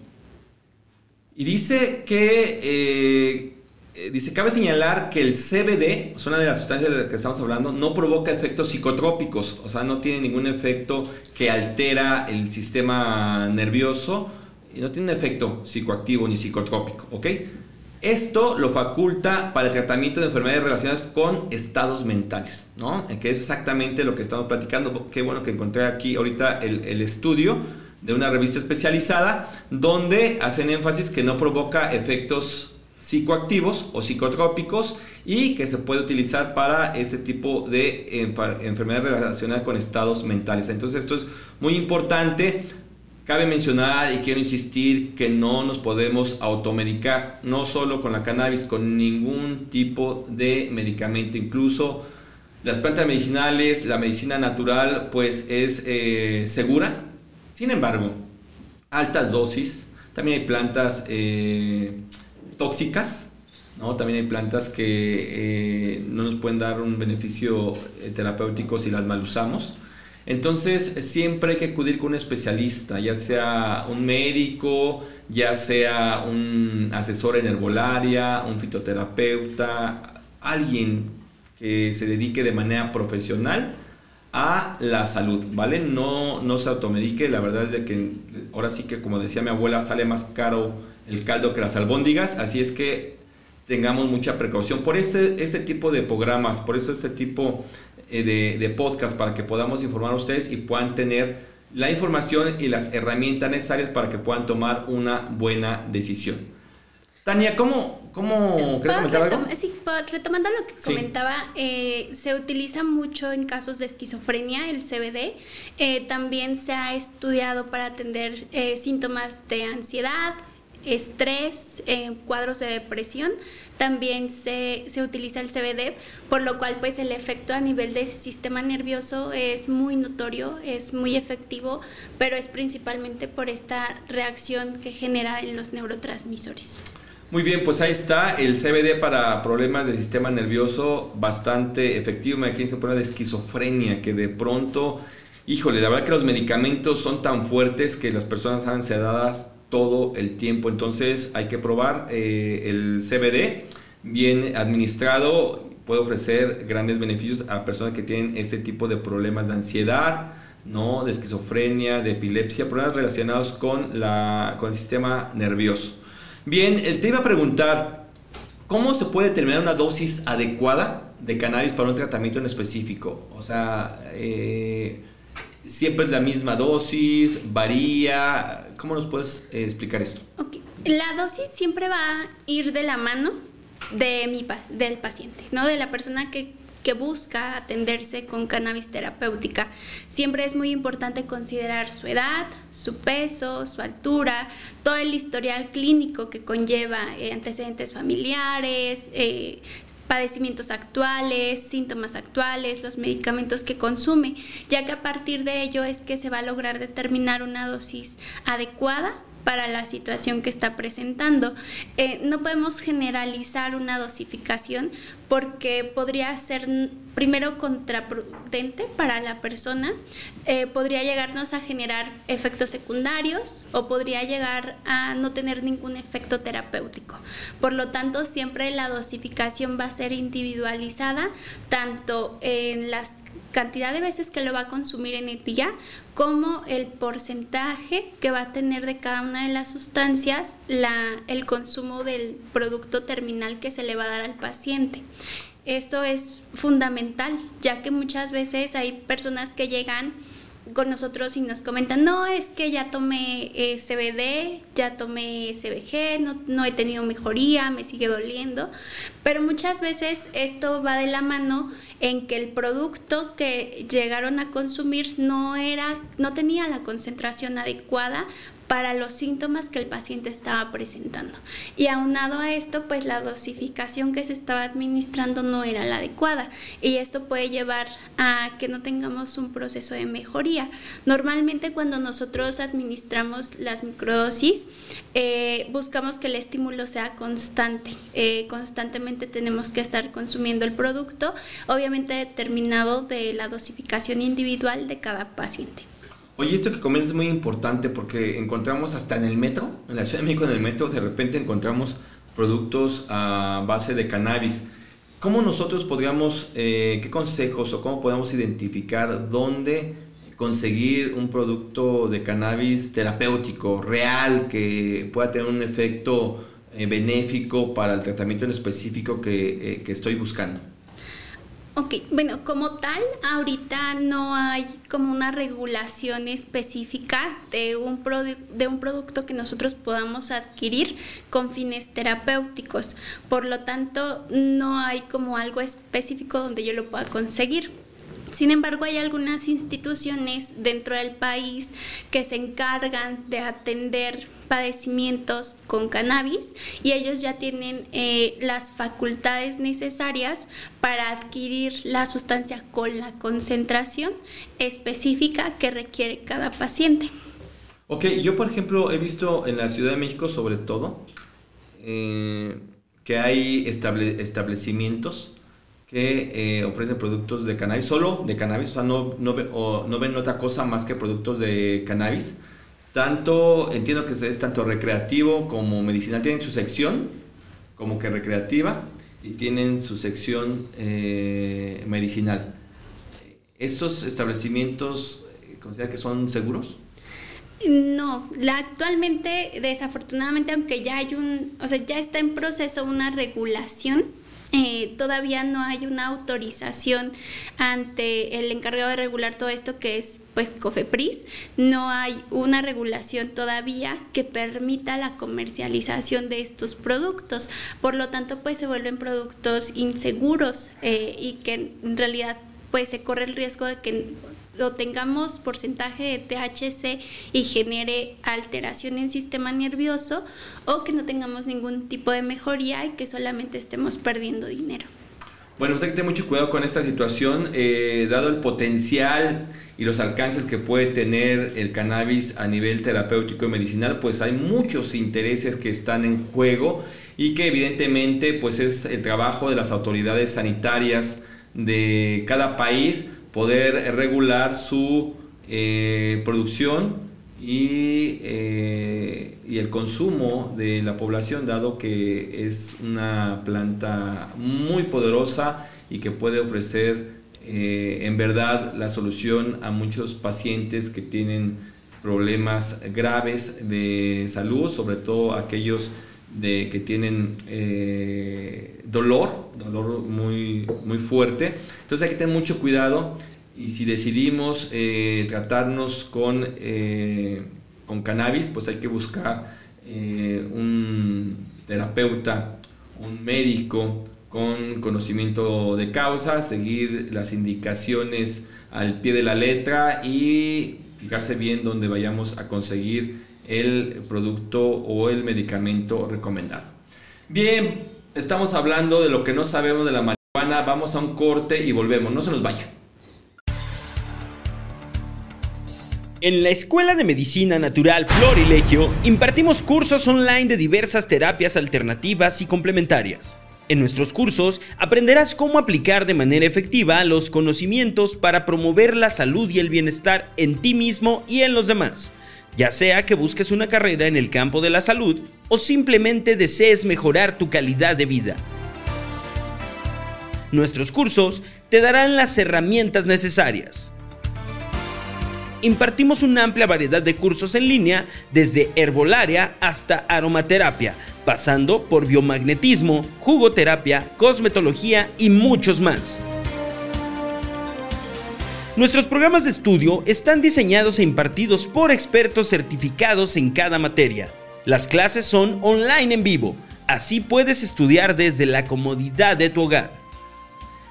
y dice que eh, eh, dice, cabe señalar que el CBD, es una de las sustancias de las que estamos hablando, no provoca efectos psicotrópicos, o sea, no tiene ningún efecto que altera el sistema nervioso y no tiene un efecto psicoactivo ni psicotrópico, ¿ok? Esto lo faculta para el tratamiento de enfermedades relacionadas con estados mentales, ¿no? Que es exactamente lo que estamos platicando. Qué bueno que encontré aquí ahorita el, el estudio de una revista especializada donde hacen énfasis que no provoca efectos psicoactivos o psicotrópicos y que se puede utilizar para este tipo de enfermedades relacionadas con estados mentales. Entonces esto es muy importante. Cabe mencionar y quiero insistir que no nos podemos automedicar, no solo con la cannabis, con ningún tipo de medicamento, incluso las plantas medicinales, la medicina natural, pues es eh, segura. Sin embargo, altas dosis, también hay plantas eh, tóxicas, ¿no? También hay plantas que no nos pueden dar un beneficio terapéutico si las mal usamos. Entonces siempre hay que acudir con un especialista, ya sea un médico, ya sea un asesor en herbolaria, un fitoterapeuta, alguien que se dedique de manera profesional a la salud, ¿vale? No, no se automedique, la verdad es de que ahora sí que como decía mi abuela, sale más caro el caldo que las albóndigas, así es que tengamos mucha precaución. Por eso ese tipo de programas, por eso este tipo eh, de, de, podcast para que podamos informar a ustedes y puedan tener la información y las herramientas necesarias para que puedan tomar una buena decisión. Tania, ¿cómo, cómo comentar algo? Sí, retomando lo que comentaba, eh, se utiliza mucho en casos de esquizofrenia el CBD. Eh, también se ha estudiado para atender síntomas de ansiedad, estrés, cuadros de depresión también se, se, utiliza el CBD, por lo cual pues el efecto a nivel del sistema nervioso es muy notorio, es muy efectivo, pero es principalmente por esta reacción que genera en los neurotransmisores. Muy bien, pues ahí está el CBD para problemas del sistema nervioso, bastante efectivo. Me imagino se de esquizofrenia, que de pronto, híjole, la verdad que los medicamentos son tan fuertes que las personas están sedadas todo el tiempo. Entonces hay que probar eh, el CBD bien administrado puede ofrecer grandes beneficios a personas que tienen este tipo de problemas de ansiedad, ¿no? de esquizofrenia, de epilepsia, problemas relacionados con, la, con el sistema nervioso. Bien, te iba a preguntar, ¿cómo se puede determinar una dosis adecuada de cannabis para un tratamiento en específico? O sea, eh, siempre es la misma dosis, varía. ¿Cómo nos puedes eh, explicar esto? La dosis siempre va a ir de la mano de mi, del paciente, ¿no? De la persona que, que busca atenderse con cannabis terapéutica. Siempre es muy importante considerar su edad, su peso, su altura, todo el historial clínico que conlleva eh, antecedentes familiares, eh, padecimientos actuales, síntomas actuales, los medicamentos que consume, ya que a partir de ello es que se va a lograr determinar una dosis adecuada para la situación que está presentando. Eh, no podemos generalizar una dosificación porque podría ser primero contraprudente para la persona, eh, podría llegarnos a generar efectos secundarios o podría llegar a no tener ningún efecto terapéutico. Por lo tanto, siempre la dosificación va a ser individualizada tanto en las cantidad de veces que lo va a consumir en el día, como el porcentaje que va a tener de cada una de las sustancias la, el consumo del producto terminal que se le va a dar al paciente. Eso es fundamental, ya que muchas veces hay personas que llegan con nosotros y nos comentan, no, es que ya tomé eh, CBD, ya tomé CBG, no, no he tenido mejoría, me sigue doliendo, pero muchas veces esto va de la mano en que el producto que llegaron a consumir no era, no tenía la concentración adecuada para los síntomas que el paciente estaba presentando. Y aunado a esto, pues la dosificación que se estaba administrando no era la adecuada y esto puede llevar a que no tengamos un proceso de mejoría. Normalmente cuando nosotros administramos las microdosis, eh, buscamos que el estímulo sea constante. Eh, constantemente tenemos que estar consumiendo el producto, obviamente determinado de la dosificación individual de cada paciente. Oye, esto que comentas es muy importante porque encontramos hasta en el metro, en la Ciudad de México, en el metro, de repente encontramos productos a base de cannabis. ¿Cómo nosotros podríamos, eh, qué consejos o cómo podemos identificar dónde conseguir un producto de cannabis terapéutico, real, que pueda tener un efecto eh, benéfico para el tratamiento en específico que, eh, que estoy buscando? Ok, bueno, como tal, ahorita no hay como una regulación específica de un, de un producto que nosotros podamos adquirir con fines terapéuticos. Por lo tanto, no hay como algo específico donde yo lo pueda conseguir. Sin embargo, hay algunas instituciones dentro del país que se encargan de atender padecimientos con cannabis y ellos ya tienen eh, las facultades necesarias para adquirir la sustancia con la concentración específica que requiere cada paciente. Ok, yo por ejemplo he visto en la Ciudad de México sobre todo eh, que hay establecimientos que eh, ofrecen productos de cannabis, solo de cannabis, o sea, no, no, ven otra cosa más que productos de cannabis. Tanto, entiendo que es tanto recreativo como medicinal, tienen su sección como que recreativa y tienen su sección eh, medicinal. ¿Estos establecimientos eh, considera que son seguros? No, la, actualmente desafortunadamente aunque ya hay un, o sea, ya está en proceso una regulación eh, todavía no hay una autorización ante el encargado de regular todo esto que es pues COFEPRIS, no hay una regulación todavía que permita la comercialización de estos productos, por lo tanto pues se vuelven productos inseguros eh, y que en realidad pues se corre el riesgo de que tengamos porcentaje de THC y genere alteración en sistema nervioso o que no tengamos ningún tipo de mejoría y que solamente estemos perdiendo dinero. Bueno, pues hay que tener mucho cuidado con esta situación, eh, dado el potencial y los alcances que puede tener el cannabis a nivel terapéutico y medicinal, pues hay muchos intereses que están en juego y que evidentemente pues es el trabajo de las autoridades sanitarias de cada país poder regular su eh, producción y, eh, y, el consumo de la población, dado que es una planta muy poderosa y que puede ofrecer eh, en verdad la solución a muchos pacientes que tienen problemas graves de salud, sobre todo aquellos de, que tienen eh, dolor, dolor muy, muy fuerte. Entonces hay que tener mucho cuidado y si decidimos eh, tratarnos con, eh, con cannabis, pues hay que buscar un terapeuta, un médico con conocimiento de causa, seguir las indicaciones al pie de la letra y fijarse bien dónde vayamos a conseguir el producto o el medicamento recomendado. Bien, estamos hablando de lo que no sabemos de la marihuana. Vamos a un corte y volvemos. No se nos vayan. En la Escuela de Medicina Natural Florilegio impartimos cursos online de diversas terapias alternativas y complementarias. En nuestros cursos aprenderás cómo aplicar de manera efectiva los conocimientos para promover la salud y el bienestar en ti mismo y en los demás ya sea que busques una carrera en el campo de la salud o simplemente desees mejorar tu calidad de vida. Nuestros cursos te darán las herramientas necesarias. Impartimos una amplia variedad de cursos en línea, desde herbolaria hasta aromaterapia, pasando por biomagnetismo, jugoterapia, cosmetología y muchos más. Nuestros programas de estudio están diseñados e impartidos por expertos certificados en cada materia. Las clases son online en vivo, así puedes estudiar desde la comodidad de tu hogar.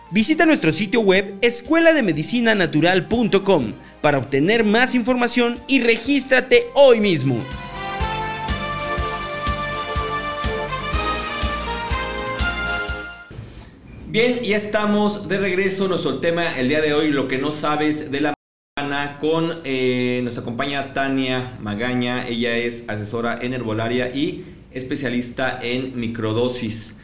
Visita nuestro sitio web escuelademedicinanatural.com para obtener más información y regístrate hoy mismo. Bien, ya estamos de regreso. Nuestro tema el día de hoy, lo que no sabes de la marihuana, con eh, nos acompaña Tania Magaña. Ella es asesora en herbolaria y especialista en microdosis.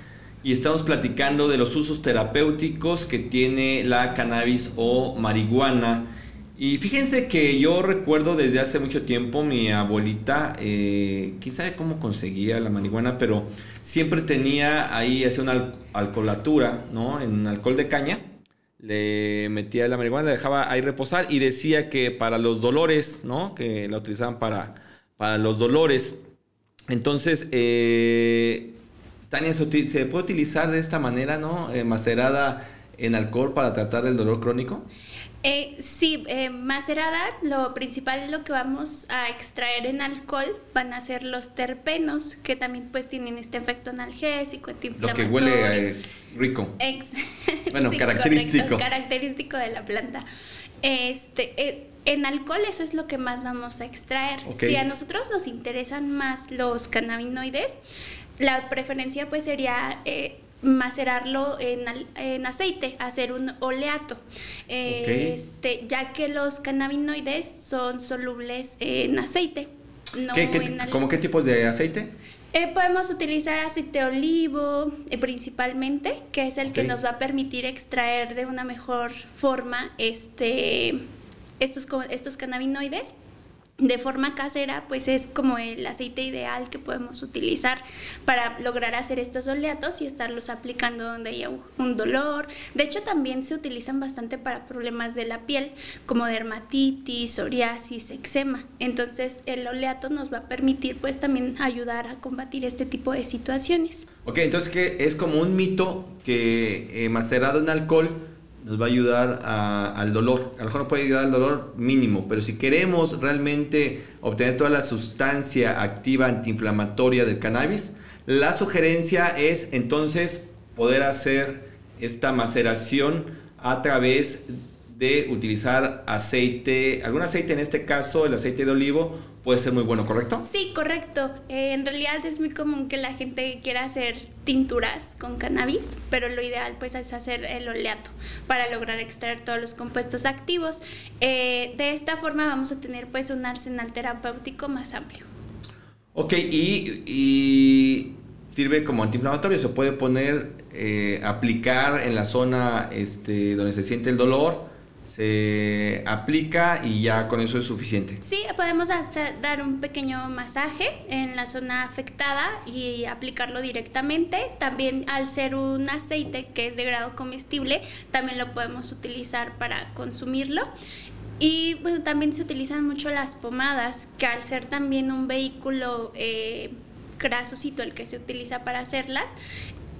Y estamos platicando de los usos terapéuticos que tiene la cannabis o marihuana. Y fíjense que yo recuerdo desde hace mucho tiempo mi abuelita, eh, quién sabe cómo conseguía la marihuana, pero siempre tenía ahí, hacía una alcoholatura, ¿no? En alcohol de caña, le metía la marihuana, la dejaba ahí reposar y decía que para los dolores, ¿no? Que la utilizaban para, para los dolores. Entonces, eh, Tania, ¿se puede utilizar de esta manera, ¿no? Eh, macerada en alcohol para tratar el dolor crónico? Eh, sí, eh, macerada, lo principal lo que vamos a extraer en alcohol van a ser los terpenos, que también pues tienen este efecto analgésico, Lo que huele eh, rico. bueno, característico. característico de la planta. Este, eh, en alcohol eso es lo que más vamos a extraer. Si a nosotros nos interesan más los cannabinoides, la preferencia pues sería macerarlo en, en, aceite, hacer un oleato, este, ya que los cannabinoides son solubles en aceite. No ¿Qué, ¿Cómo qué tipos de aceite? Eh, podemos utilizar aceite olivo eh, principalmente, que es el que nos va a permitir extraer de una mejor forma este, estos, estos cannabinoides de forma casera, pues es como el aceite ideal que podemos utilizar para lograr hacer estos oleatos y estarlos aplicando donde haya un dolor. De hecho, también se utilizan bastante para problemas de la piel, como dermatitis, psoriasis, eczema. Entonces, el oleato nos va a permitir pues también ayudar a combatir este tipo de situaciones. Ok, entonces que es como un mito que eh, macerado en alcohol nos va a ayudar al dolor. A lo mejor no puede ayudar al dolor mínimo, pero si queremos realmente obtener toda la sustancia activa antiinflamatoria del cannabis, la sugerencia es entonces poder hacer esta maceración a través de utilizar aceite, algún aceite en este caso, el aceite de olivo, puede ser muy bueno, ¿correcto? Sí, correcto. Eh, en realidad es muy común que la gente quiera hacer tinturas con cannabis, pero lo ideal pues es hacer el oleato para lograr extraer todos los compuestos activos. Eh, de esta forma vamos a tener pues un arsenal terapéutico más amplio. Ok, y, sirve como antiinflamatorio, se puede poner, eh, aplicar en la zona este, donde se siente el dolor se aplica y ya con eso es suficiente. Sí, podemos dar un pequeño masaje en la zona afectada y aplicarlo directamente. También al ser un aceite que es de grado comestible, también lo podemos utilizar para consumirlo. Y bueno, también se utilizan mucho las pomadas, que al ser también un vehículo eh, grasosito el que se utiliza para hacerlas,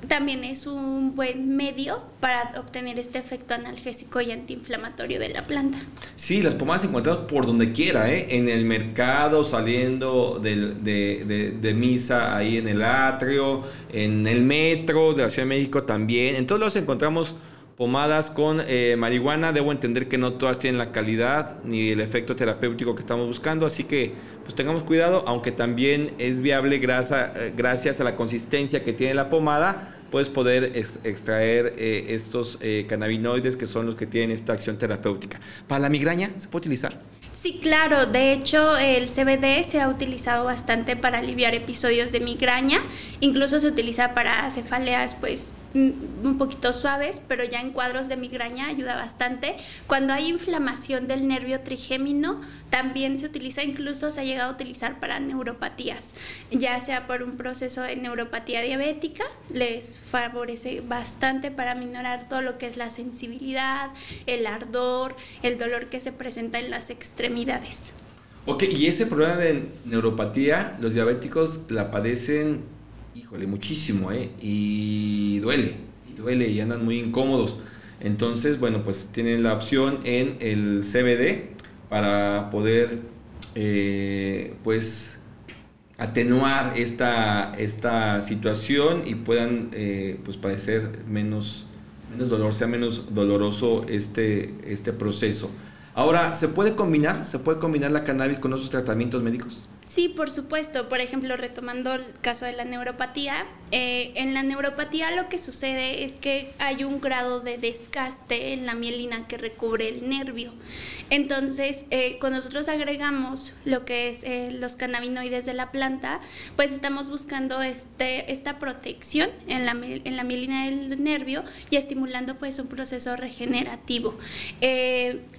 también es un buen medio para obtener este efecto analgésico y antiinflamatorio de la planta. Sí, las pomadas encuentran por donde quiera, ¿eh? en el mercado, saliendo de, misa ahí en el atrio, en el metro de la Ciudad de México también. En todos los encontramos pomadas con eh, marihuana. Debo entender que no todas tienen la calidad ni el efecto terapéutico que estamos buscando, así que pues tengamos cuidado, aunque también es viable eh, gracias a la consistencia que tiene la pomada, puedes poder extraer eh, estos cannabinoides que son los que tienen esta acción terapéutica. Para la migraña se puede utilizar. Sí, claro. De hecho, el CBD se ha utilizado bastante para aliviar episodios de migraña. Incluso se utiliza para cefaleas, pues, un poquito suaves, pero ya en cuadros de migraña ayuda bastante. Cuando hay inflamación del nervio trigémino, también se utiliza, incluso se ha llegado a utilizar para neuropatías, ya sea por un proceso de neuropatía diabética, les favorece bastante para minorar todo lo que es la sensibilidad, el ardor, el dolor que se presenta en las extremidades. Ok, y ese problema de neuropatía, los diabéticos la padecen híjole, muchísimo, ¿eh? Y duele, y duele y andan muy incómodos. Entonces, bueno, pues tienen la opción en el CBD para poder, eh, pues, atenuar esta, esta situación y puedan, eh, pues, padecer menos, menos dolor, sea menos doloroso este, este proceso. Ahora, ¿se puede combinar? ¿Se puede combinar la cannabis con otros tratamientos médicos? Sí, por supuesto. Por ejemplo, retomando el caso de la neuropatía, eh, en la neuropatía lo que sucede es que hay un grado de desgaste en la mielina que recubre el nervio. Entonces, eh, cuando nosotros agregamos lo que es eh, los cannabinoides de la planta, pues estamos buscando este, esta protección en la, en la mielina del nervio y estimulando pues un proceso regenerativo.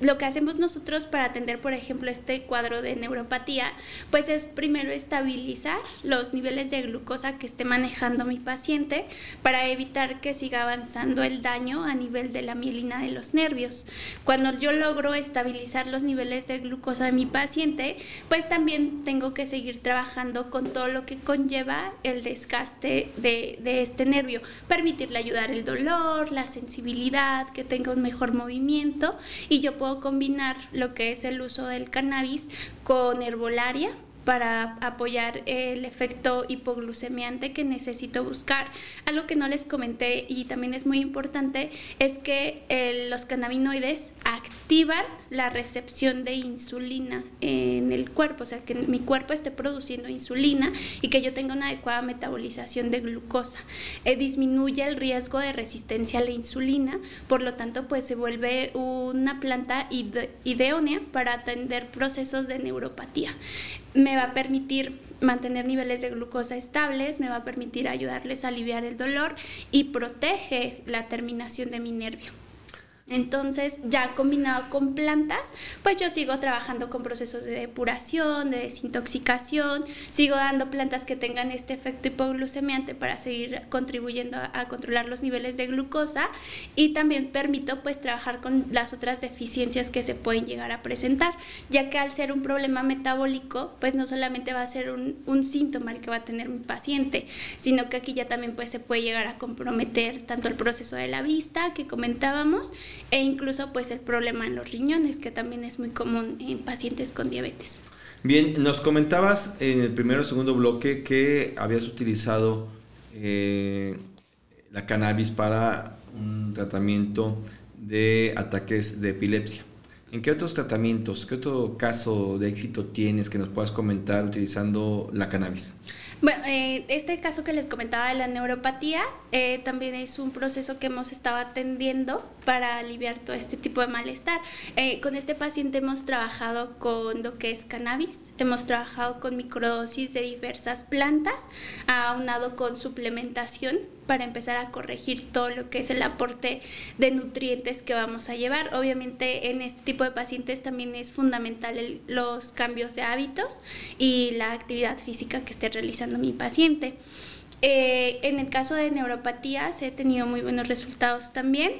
lo que hacemos nosotros para atender, por ejemplo, este cuadro de neuropatía, pues es primero estabilizar los niveles de glucosa que esté manejando mi paciente para evitar que siga avanzando el daño a nivel de la mielina de los nervios. Cuando yo logro estabilizar los niveles de glucosa de mi paciente, pues también tengo que seguir trabajando con todo lo que conlleva el desgaste de, de este nervio, permitirle ayudar el dolor, la sensibilidad, que tenga un mejor movimiento y yo puedo combinar lo que es el uso del cannabis con herbolaria para apoyar el efecto hipoglucemiante que necesito buscar. Algo que no les comenté y también es muy importante es que los cannabinoides activan la recepción de insulina en el cuerpo, o sea, que mi cuerpo esté produciendo insulina y que yo tenga una adecuada metabolización de glucosa. Eh, disminuye el riesgo de resistencia a la insulina, por lo tanto, pues se vuelve una planta ideónea para atender procesos de neuropatía me va a permitir mantener niveles de glucosa estables, me va a permitir ayudarles a aliviar el dolor y protege la terminación de mi nervio. Entonces, ya combinado con plantas, pues yo sigo trabajando con procesos de depuración, de desintoxicación, sigo dando plantas que tengan este efecto hipoglucemiante para seguir contribuyendo a, controlar los niveles de glucosa y también permito pues trabajar con las otras deficiencias que se pueden llegar a presentar, ya que al ser un problema metabólico, pues no solamente va a ser un, un síntoma el que va a tener mi paciente, sino que aquí ya también pues se puede llegar a comprometer tanto el proceso de la vista que comentábamos, e incluso pues el problema en los riñones, que también es muy común en pacientes con diabetes. Bien, nos comentabas en el primero o segundo bloque que habías utilizado eh, la cannabis para un tratamiento de ataques de epilepsia. ¿En qué otros tratamientos, qué otro caso de éxito tienes que nos puedas comentar utilizando la cannabis? Bueno, eh, este caso que les comentaba de la neuropatía eh, también es un proceso que hemos estado atendiendo para aliviar todo este tipo de malestar. Eh, con este paciente hemos trabajado con lo que es cannabis, hemos trabajado con microdosis de diversas plantas, aunado con suplementación para empezar a corregir todo lo que es el aporte de nutrientes que vamos a llevar. Obviamente en este tipo de pacientes también es fundamental los cambios de hábitos y la actividad física que esté realizando mi paciente. Eh, en el caso de neuropatías he tenido muy buenos resultados también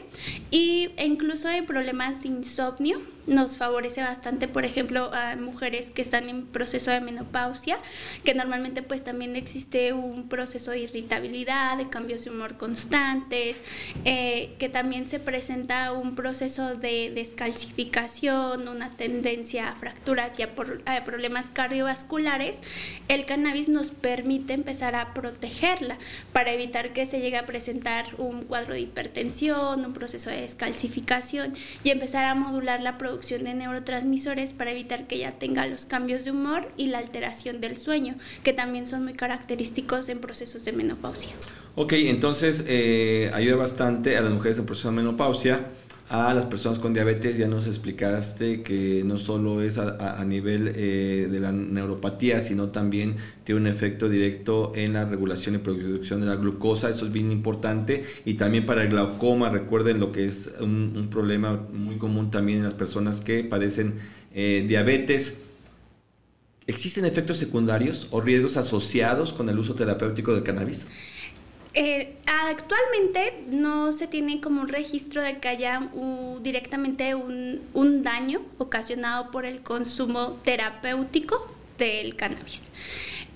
y, incluso en problemas de insomnio nos favorece bastante, por ejemplo, a mujeres que están en proceso de menopausia, que normalmente pues también existe un proceso de irritabilidad, de cambios de humor constantes, eh, que también se presenta un proceso de descalcificación, una tendencia a fracturas y a, a problemas cardiovasculares, el cannabis nos permite empezar a protegerla para evitar que se llegue a presentar un cuadro de hipertensión, un proceso de descalcificación y empezar a modular la producción de neurotransmisores para evitar que ella tenga los cambios de humor y la alteración del sueño, que también son muy característicos en procesos de menopausia. Ok, entonces eh, ayuda bastante a las mujeres en proceso de menopausia a las personas con diabetes ya nos explicaste que no solo es a, nivel eh, de la neuropatía, sino también tiene un efecto directo en la regulación y producción de la glucosa, eso es bien importante, y también para el glaucoma, recuerden lo que es un, problema muy común también en las personas que padecen eh, diabetes. ¿Existen efectos secundarios o riesgos asociados con el uso terapéutico del cannabis? Eh, actualmente no se tiene como un registro de que haya directamente un, un daño ocasionado por el consumo terapéutico del cannabis.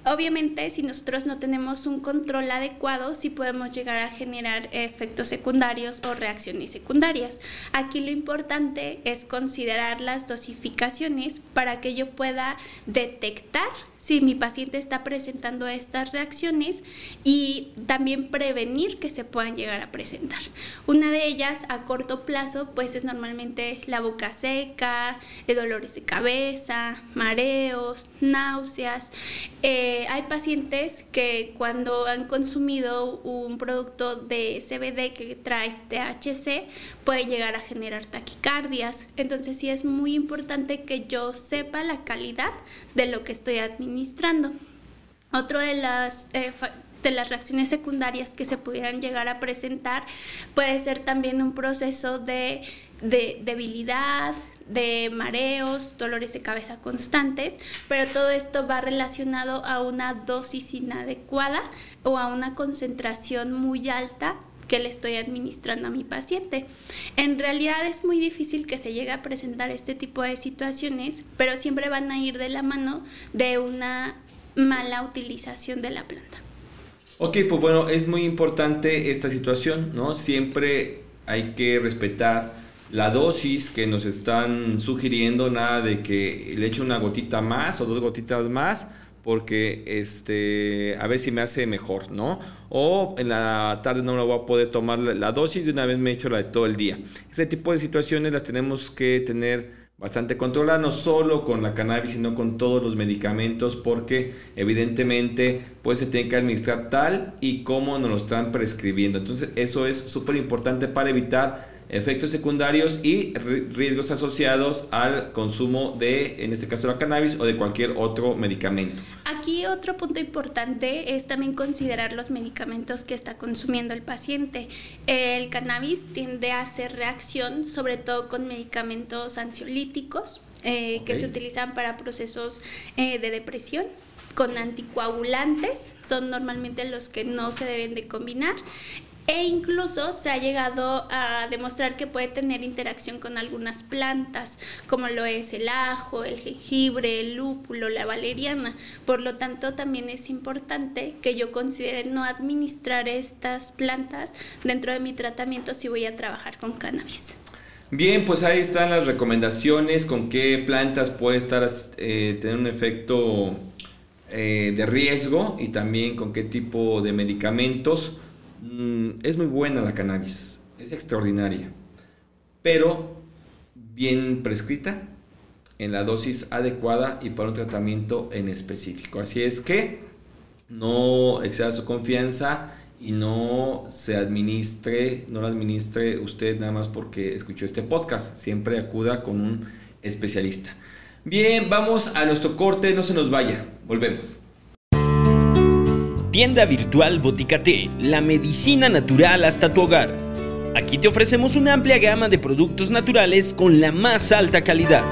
Obviamente, si nosotros no tenemos un control adecuado, sí podemos llegar a generar efectos secundarios o reacciones secundarias. Aquí lo importante es considerar las dosificaciones para que yo pueda detectar si mi paciente está presentando estas reacciones y también prevenir que se puedan llegar a presentar. Una de ellas a corto plazo pues es normalmente la boca seca, dolores de cabeza, mareos, náuseas. Eh, hay pacientes que cuando han consumido un producto de CBD que trae THC pueden llegar a generar taquicardias. Entonces sí es muy importante que yo sepa la calidad de lo que estoy administrando otro de las, eh, de las reacciones secundarias que se pudieran llegar a presentar puede ser también un proceso de, debilidad, de mareos, dolores de cabeza constantes, pero todo esto va relacionado a una dosis inadecuada o a una concentración muy alta que le estoy administrando a mi paciente. En realidad es muy difícil que se llegue a presentar este tipo de situaciones, pero siempre van a ir de la mano de una mala utilización de la planta. Ok, pues bueno, es muy importante esta situación, ¿no? Siempre hay que respetar la dosis que nos están sugiriendo, nada de que le eche una gotita más o dos gotitas más, porque este, a ver si me hace mejor, ¿no? O en la tarde no me voy a poder tomar la dosis, de una vez me he hecho la de todo el día. Ese tipo de situaciones las tenemos que tener bastante controladas, no solo con la cannabis, sino con todos los medicamentos, porque evidentemente pues se tiene que administrar tal y como nos lo están prescribiendo. Entonces eso es súper importante para evitar efectos secundarios y riesgos asociados al consumo de, en este caso, la cannabis o de cualquier otro medicamento. Aquí otro punto importante es también considerar los medicamentos que está consumiendo el paciente. El cannabis tiende a hacer reacción, sobre todo con medicamentos ansiolíticos eh, que se utilizan para procesos eh, de depresión con anticoagulantes, son normalmente los que no se deben de combinar e incluso se ha llegado a demostrar que puede tener interacción con algunas plantas, como lo es el ajo, el jengibre, el lúpulo, la valeriana. Por lo tanto, también es importante que yo considere no administrar estas plantas dentro de mi tratamiento si voy a trabajar con cannabis. Bien, pues ahí están las recomendaciones con qué plantas puede estar eh, tener un efecto eh, de riesgo y también con qué tipo de medicamentos. Mm, es muy buena la cannabis, es extraordinaria, pero bien prescrita, en la dosis adecuada y para un tratamiento en específico. Así es que no exceda su confianza y no se administre, no la administre usted nada más porque escuchó este podcast. Siempre acuda con un especialista. Bien, vamos a nuestro corte, no se nos vaya, volvemos. Tienda virtual Boticate, la medicina natural hasta tu hogar. Aquí te ofrecemos una amplia gama de productos naturales con la más alta calidad.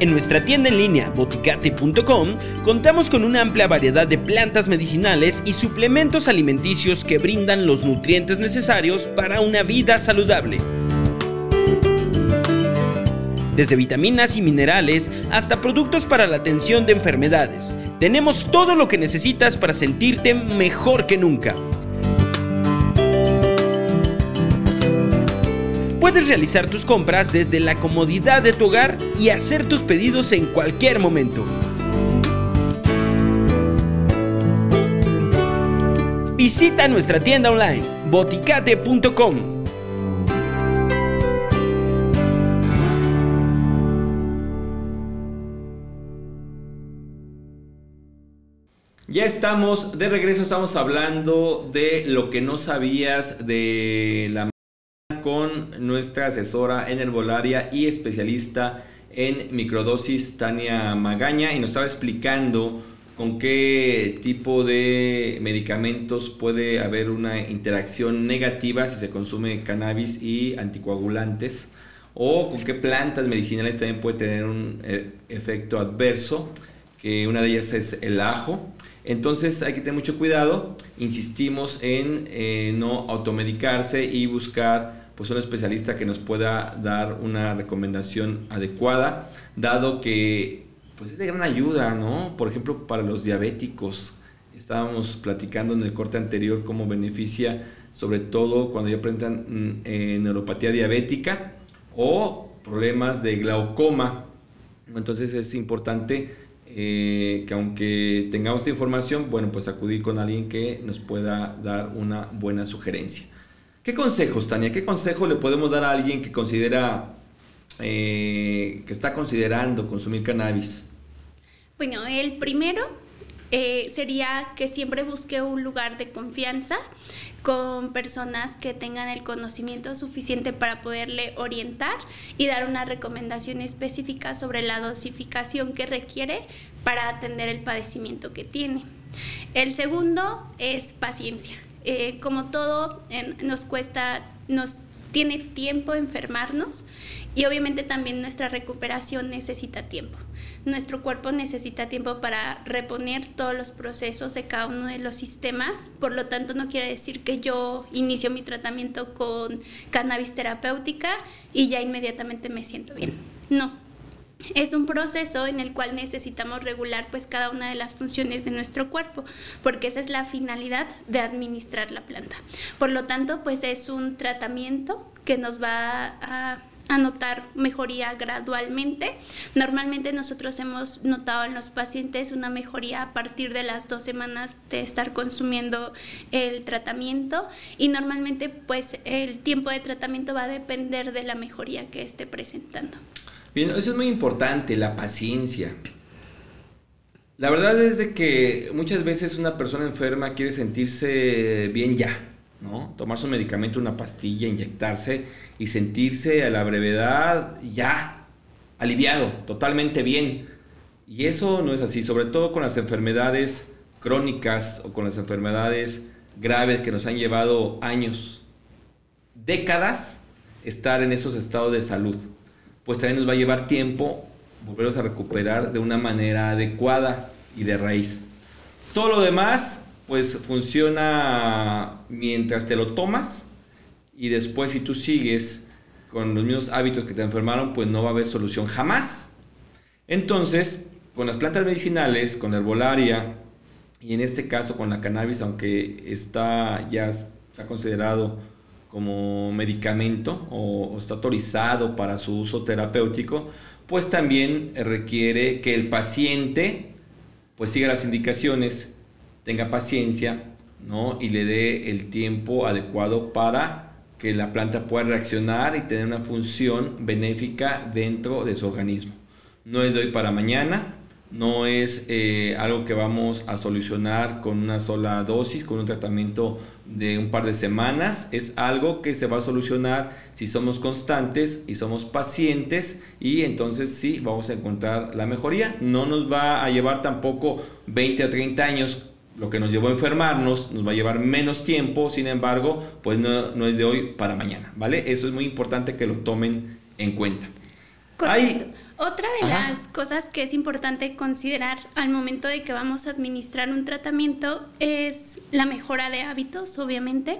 En nuestra tienda en línea boticate.com contamos con una amplia variedad de plantas medicinales y suplementos alimenticios que brindan los nutrientes necesarios para una vida saludable desde vitaminas y minerales hasta productos para la atención de enfermedades. Tenemos todo lo que necesitas para sentirte mejor que nunca. Puedes realizar tus compras desde la comodidad de tu hogar y hacer tus pedidos en cualquier momento. Visita nuestra tienda online boticate.com Ya estamos de regreso, estamos hablando de lo que no sabías de la con nuestra asesora en herbolaria y especialista en microdosis, Tania Magaña, y nos estaba explicando con qué tipo de medicamentos puede haber una interacción negativa si se consume cannabis y anticoagulantes, o con qué plantas medicinales también puede tener un eh, efecto adverso, que una de ellas es el ajo entonces hay que tener mucho cuidado, insistimos en eh, no automedicarse y buscar pues un especialista que nos pueda dar una recomendación adecuada, dado que pues es de gran ayuda, ¿no? Por ejemplo, para los diabéticos, estábamos platicando en el corte anterior cómo beneficia, sobre todo cuando ya presentan mm, eh, neuropatía diabética o problemas de glaucoma. Entonces es importante eh, que aunque tengamos esta información, bueno, pues acudir con alguien que nos pueda dar una buena sugerencia. ¿Qué consejos, Tania? ¿Qué consejo le podemos dar a alguien que considera, eh, que está considerando consumir cannabis? Bueno, el primero eh, sería que siempre busque un lugar de confianza con personas que tengan el conocimiento suficiente para poderle orientar y dar una recomendación específica sobre la dosificación que requiere para atender el padecimiento que tiene. El segundo es paciencia. Eh, como todo, nos cuesta, nos tiene tiempo enfermarnos y obviamente también nuestra recuperación necesita tiempo. Nuestro cuerpo necesita tiempo para reponer todos los procesos de cada uno de los sistemas, por lo tanto no quiere decir que yo inicio mi tratamiento con cannabis terapéutica y ya inmediatamente me siento bien. No, es un proceso en el cual necesitamos regular pues cada una de las funciones de nuestro cuerpo, porque esa es la finalidad de administrar la planta. Por lo tanto, pues es un tratamiento que nos va a anotar mejoría gradualmente. Normalmente nosotros hemos notado en los pacientes una mejoría a partir de las dos semanas de estar consumiendo el tratamiento y normalmente pues el tiempo de tratamiento va a depender de la mejoría que esté presentando. Bien, eso es muy importante, la paciencia. La verdad es de que muchas veces una persona enferma quiere sentirse bien ya, ¿no? Tomarse un medicamento, una pastilla, inyectarse y sentirse a la brevedad ya, aliviado, totalmente bien. Y eso no es así, sobre todo con las enfermedades crónicas o con las enfermedades graves que nos han llevado años, décadas, estar en esos estados de salud pues también nos va a llevar tiempo volverlos a recuperar de una manera adecuada y de raíz. Todo lo demás, pues funciona mientras te lo tomas y después si tú sigues con los mismos hábitos que te enfermaron, pues no va a haber solución jamás. Entonces, con las plantas medicinales, con la herbolaria y en este caso con la cannabis, aunque está ya está considerado como medicamento o, está autorizado para su uso terapéutico, pues también requiere que el paciente pues siga las indicaciones, tenga paciencia, ¿no? Y le dé el tiempo adecuado para que la planta pueda reaccionar y tener una función benéfica dentro de su organismo. No es de hoy para mañana, no es eh, algo que vamos a solucionar con una sola dosis, con un tratamiento de un par de semanas. Es algo que se va a solucionar si somos constantes y somos pacientes y entonces sí vamos a encontrar la mejoría. No nos va a llevar tampoco 20 o 30 años lo que nos llevó a enfermarnos, nos va a llevar menos tiempo, sin embargo, pues no, no es de hoy para mañana, ¿vale? Eso es muy importante que lo tomen en cuenta. Correcto. Otra de las cosas que es importante considerar al momento de que vamos a administrar un tratamiento es la mejora de hábitos, obviamente.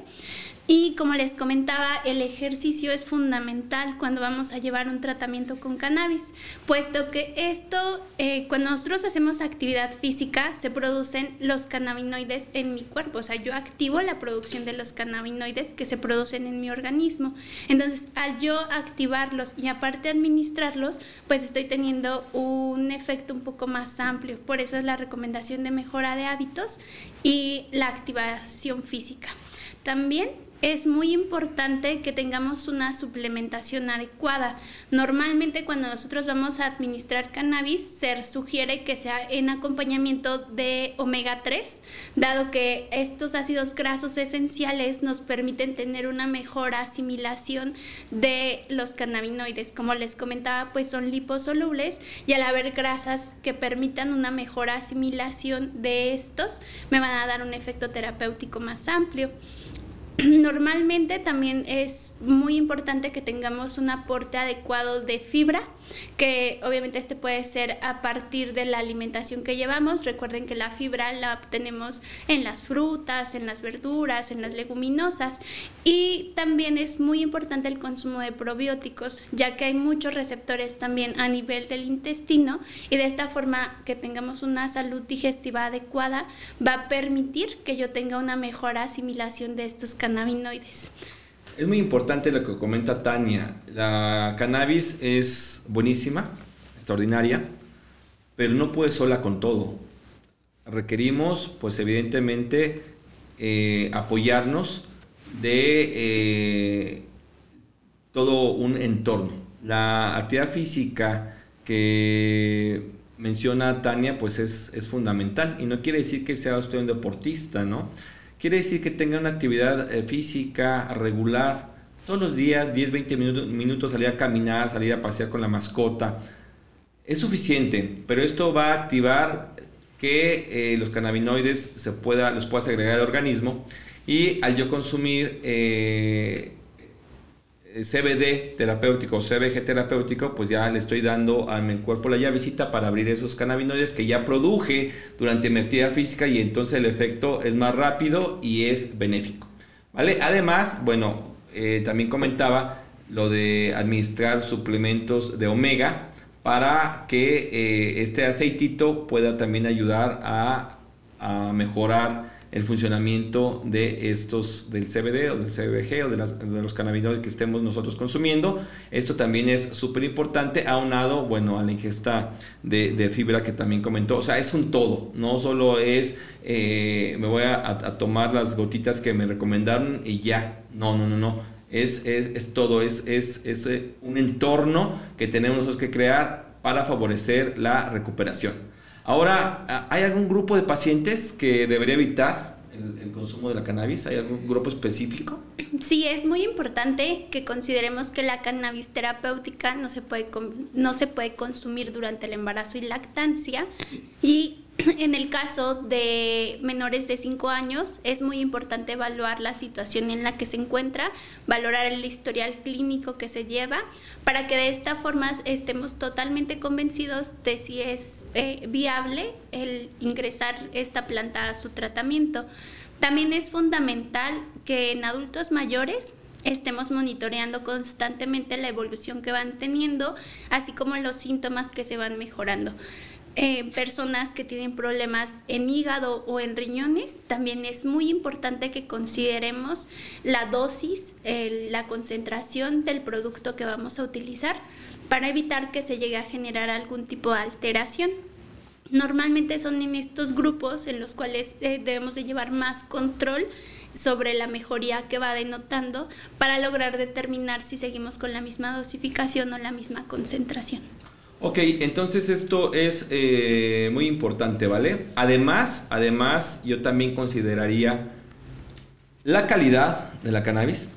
Y como les comentaba, el ejercicio es fundamental cuando vamos a llevar un tratamiento con cannabis, puesto que esto, eh, cuando nosotros hacemos actividad física, se producen los cannabinoides en mi cuerpo, o sea, yo activo la producción de los cannabinoides que se producen en mi organismo. Entonces, al yo activarlos y aparte administrarlos, pues estoy teniendo un efecto un poco más amplio. Por eso es la recomendación de mejora de hábitos y la activación física. También es muy importante que tengamos una suplementación adecuada. Normalmente cuando nosotros vamos a administrar cannabis se sugiere que sea en acompañamiento de omega 3, dado que estos ácidos grasos esenciales nos permiten tener una mejor asimilación de los cannabinoides. Como les comentaba, pues son liposolubles y al haber grasas que permitan una mejor asimilación de estos, me van a dar un efecto terapéutico más amplio. Normalmente también es muy importante que tengamos un aporte adecuado de fibra, que obviamente este puede ser a partir de la alimentación que llevamos. Recuerden que la fibra la obtenemos en las frutas, en las verduras, en las leguminosas y también es muy importante el consumo de probióticos, ya que hay muchos receptores también a nivel del intestino y de esta forma que tengamos una salud digestiva adecuada va a permitir que yo tenga una mejor asimilación de estos Es muy importante lo que comenta Tania. La cannabis es buenísima, extraordinaria, pero no puede sola con todo. Requerimos, pues evidentemente, eh, apoyarnos de eh, todo un entorno. La actividad física que menciona Tania, pues es, es fundamental. Y no quiere decir que sea usted un deportista, ¿no? Quiere decir que tenga una actividad eh, física regular, todos los días, 10, 20 minutos, salir a caminar, salir a pasear con la mascota. Es suficiente, pero esto va a activar que eh, los cannabinoides se pueda, los puedas agregar al organismo y al yo consumir eh, CBD terapéutico o CBG terapéutico, pues ya le estoy dando a mi cuerpo la llavecita para abrir esos cannabinoides que ya produje durante mi actividad física y entonces el efecto es más rápido y es benéfico. ¿Vale? Además, bueno, eh, también comentaba lo de administrar suplementos de omega para que eh, este aceitito pueda también ayudar a, a mejorar el funcionamiento de estos del CBD o del CBG o de, los cannabinoides que estemos nosotros consumiendo. Esto también es súper importante, aunado, bueno, a la ingesta de, fibra que también comentó. O sea, es un todo, no solo es eh, me voy a, tomar las gotitas que me recomendaron y ya. No, no, no, no. Es, es, todo, es, es, es un entorno que tenemos que crear para favorecer la recuperación. Ahora, ¿hay algún grupo de pacientes que debería evitar el, consumo de la cannabis? ¿Hay algún grupo específico? Sí, es muy importante que consideremos que la cannabis terapéutica no se puede, no se puede consumir durante el embarazo y lactancia y en el caso de menores de 5 años, es muy importante evaluar la situación en la que se encuentra, valorar el historial clínico que se lleva, para que de esta forma estemos totalmente convencidos de si es eh, viable el ingresar esta planta a su tratamiento. También es fundamental que en adultos mayores estemos monitoreando constantemente la evolución que van teniendo, así como los síntomas que se van mejorando. Eh, personas que tienen problemas en hígado o en riñones, también es muy importante que consideremos la dosis, la concentración del producto que vamos a utilizar para evitar que se llegue a generar algún tipo de alteración. Normalmente son en estos grupos en los cuales eh, debemos de llevar más control sobre la mejoría que va denotando para lograr determinar si seguimos con la misma dosificación o la misma concentración. Ok, entonces esto es eh, muy importante, ¿vale? Además, además, yo también consideraría la calidad de la cannabis,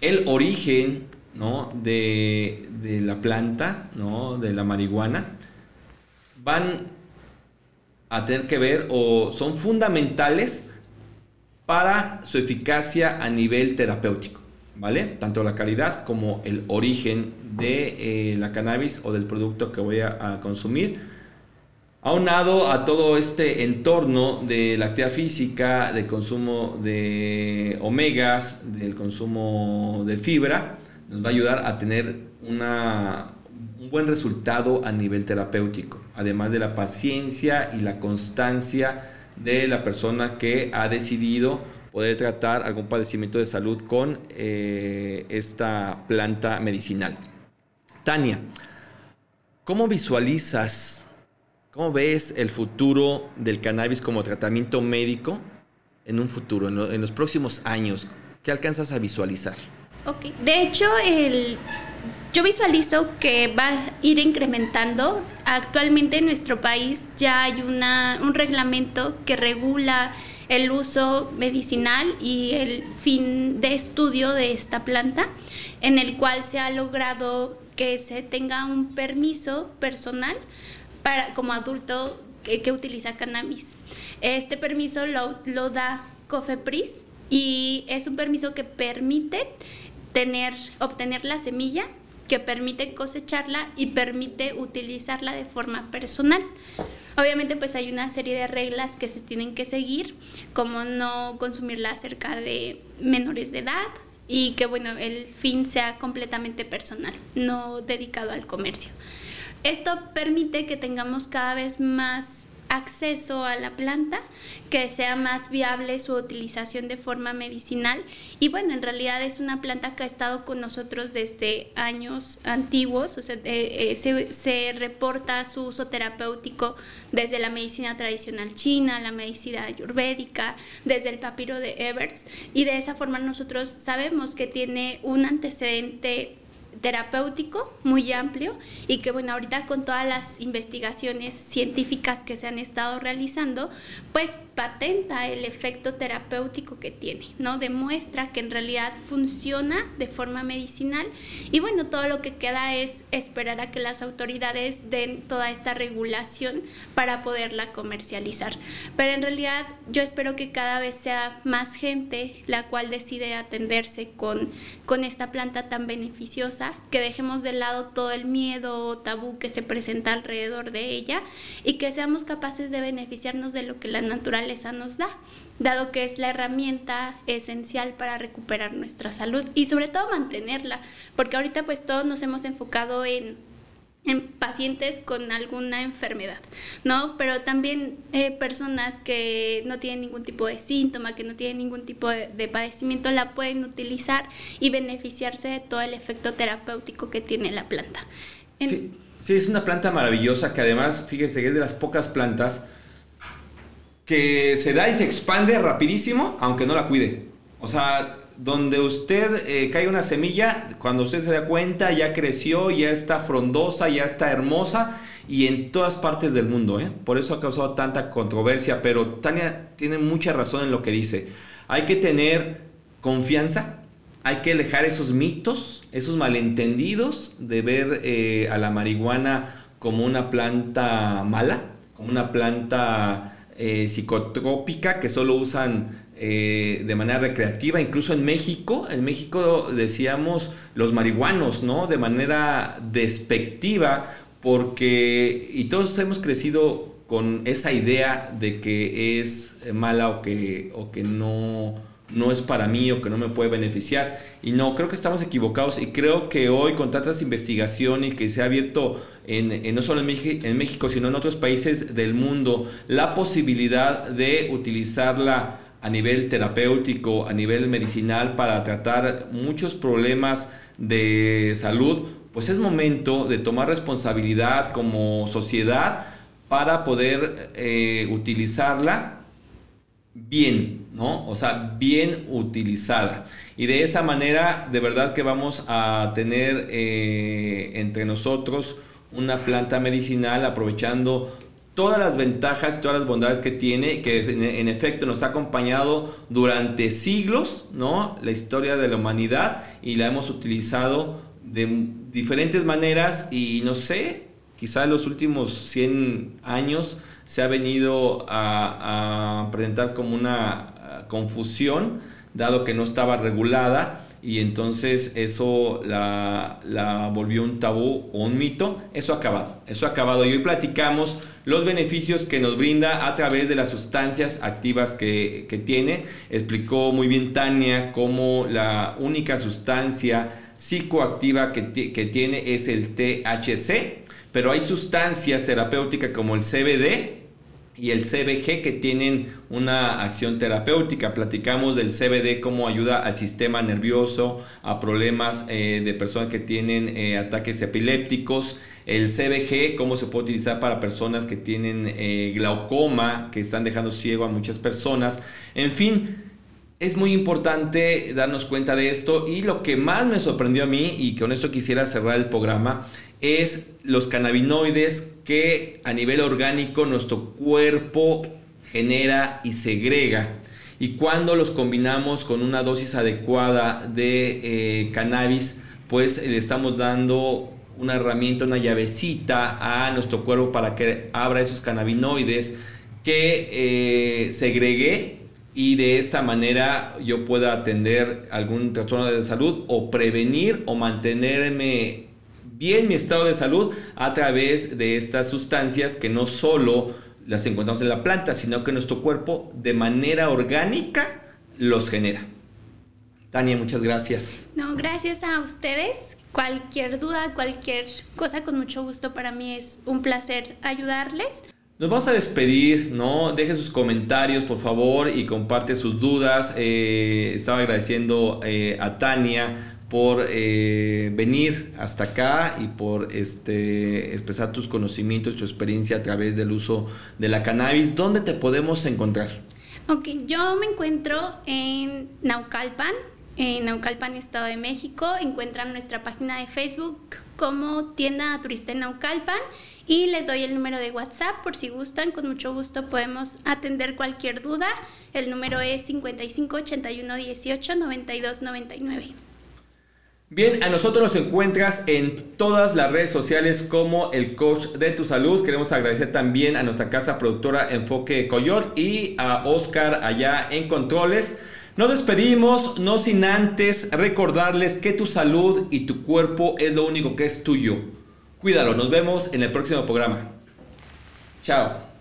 el origen, ¿no? De, de la planta, ¿no? De la marihuana, van a tener que ver o son fundamentales para su eficacia a nivel terapéutico. ¿Vale? Tanto la calidad como el origen de eh, la cannabis o del producto que voy a, consumir. Aunado a todo este entorno de la actividad física, del consumo de omegas, del consumo de fibra, nos va a ayudar a tener un buen resultado a nivel terapéutico, además de la paciencia y la constancia de la persona que ha decidido poder tratar algún padecimiento de salud con eh, esta planta medicinal. Tania, ¿cómo visualizas, cómo ves el futuro del cannabis como tratamiento médico en un futuro, en, los próximos años? ¿Qué alcanzas a visualizar? Ok, de hecho, yo visualizo que va a ir incrementando. Actualmente en nuestro país ya hay una, un reglamento que regula el uso medicinal y el fin de estudio de esta planta, en el cual se ha logrado que se tenga un permiso personal para como adulto que, utiliza cannabis. Este permiso lo, lo da COFEPRIS y es un permiso que permite tener, obtener la semilla, que permite cosecharla y permite utilizarla de forma personal. Obviamente pues hay una serie de reglas que se tienen que seguir, como no consumirla cerca de menores de edad y que bueno, el fin sea completamente personal, no dedicado al comercio. Esto permite que tengamos cada vez más acceso a la planta, que sea más viable su utilización de forma medicinal. Y bueno, en realidad es una planta que ha estado con nosotros desde años antiguos, o sea, eh, se, se, reporta su uso terapéutico desde la medicina tradicional china, la medicina ayurvédica, desde el papiro de Everts, y de esa forma nosotros sabemos que tiene un antecedente terapéutico muy amplio y que bueno, ahorita con todas las investigaciones científicas que se han estado realizando, pues patenta el efecto terapéutico que tiene, ¿no? Demuestra que en realidad funciona de forma medicinal y bueno, todo lo que queda es esperar a que las autoridades den toda esta regulación para poderla comercializar. Pero en realidad yo espero que cada vez sea más gente la cual decide atenderse con, con esta planta tan beneficiosa, que dejemos de lado todo el miedo o tabú que se presenta alrededor de ella y que seamos capaces de beneficiarnos de lo que la naturaleza nos da, dado que es la herramienta esencial para recuperar nuestra salud y sobre todo mantenerla, porque ahorita pues todos nos hemos enfocado en en pacientes con alguna enfermedad, ¿no? Pero también eh, personas que no tienen ningún tipo de síntoma, que no tienen ningún tipo de, padecimiento, la pueden utilizar y beneficiarse de todo el efecto terapéutico que tiene la planta. sí, sí, es una planta maravillosa que además, fíjese, es de las pocas plantas que se da y se expande rapidísimo, aunque no la cuide. O sea, donde usted eh, cae una semilla, cuando usted se da cuenta, ya creció, ya está frondosa, ya está hermosa y en todas partes del mundo. ¿eh? Por eso ha causado tanta controversia, pero Tania tiene mucha razón en lo que dice. Hay que tener confianza, hay que alejar esos mitos, esos malentendidos de ver eh, a la marihuana como una planta mala, como una planta psicotrópica que solo usan eh, de manera recreativa, incluso en México, en México decíamos los marihuanos, ¿no? De manera despectiva, porque, y todos hemos crecido con esa idea de que es mala o que, o que no, no es para mí o que no me puede beneficiar. Y no, creo que estamos equivocados y creo que hoy con tantas investigaciones que se ha abierto en, no solo en, en México, sino en otros países del mundo, la posibilidad de utilizarla a nivel terapéutico, a nivel medicinal para tratar muchos problemas de salud, pues es momento de tomar responsabilidad como sociedad para poder eh, utilizarla bien, ¿no? O sea, bien utilizada. Y de esa manera, de verdad que vamos a tener eh, entre nosotros una planta medicinal aprovechando todas las ventajas y todas las bondades que tiene, que en, efecto nos ha acompañado durante siglos, ¿no? La historia de la humanidad y la hemos utilizado de diferentes maneras y no sé, quizá en los últimos 100 años se ha venido a, a presentar como una confusión, dado que no estaba regulada y entonces eso la, la, volvió un tabú o un mito. Eso ha acabado, eso ha acabado. Y hoy platicamos los beneficios que nos brinda a través de las sustancias activas que, que tiene. Explicó muy bien Tania cómo la única sustancia psicoactiva que, que tiene es el THC, pero hay sustancias terapéuticas como el CBD, y el CBG que tienen una acción terapéutica. Platicamos del CBD cómo ayuda al sistema nervioso, a problemas eh, de personas que tienen eh, ataques epilépticos. El CBG cómo se puede utilizar para personas que tienen eh, glaucoma, que están dejando ciego a muchas personas. En fin, es muy importante darnos cuenta de esto y lo que más me sorprendió a mí y con esto quisiera cerrar el programa es los cannabinoides que a nivel orgánico nuestro cuerpo genera y segrega. Y cuando los combinamos con una dosis adecuada de eh, cannabis, pues le estamos dando una herramienta, una llavecita a nuestro cuerpo para que abra esos cannabinoides que eh, segregue y de esta manera yo pueda atender algún trastorno de salud o prevenir o mantenerme bien mi estado de salud a través de estas sustancias que no solo las encontramos en la planta, sino que nuestro cuerpo de manera orgánica los genera. Tania, muchas gracias. No, gracias a ustedes. Cualquier duda, cualquier cosa, con mucho gusto para mí es un placer ayudarles. Nos vamos a despedir, ¿no? Deje sus comentarios, por favor, y comparte sus dudas. Eh, estaba agradeciendo eh, a Tania por eh, venir hasta acá y por este, expresar tus conocimientos, tu experiencia a través del uso de la cannabis. ¿Dónde te podemos encontrar? Ok, yo me encuentro en Naucalpan, en Naucalpan, Estado de México. Encuentran nuestra página de Facebook como Tienda Turista en Naucalpan y les doy el número de WhatsApp por si gustan. Con mucho gusto podemos atender cualquier duda. El número es 55 81 18 92 99. Bien, a nosotros nos encuentras en todas las redes sociales como el coach de tu salud. Queremos agradecer también a nuestra casa productora Enfoque Coyot y a Oscar allá en Controles. Nos despedimos, no sin antes recordarles que tu salud y tu cuerpo es lo único que es tuyo. Cuídalo, nos vemos en el próximo programa. Chao.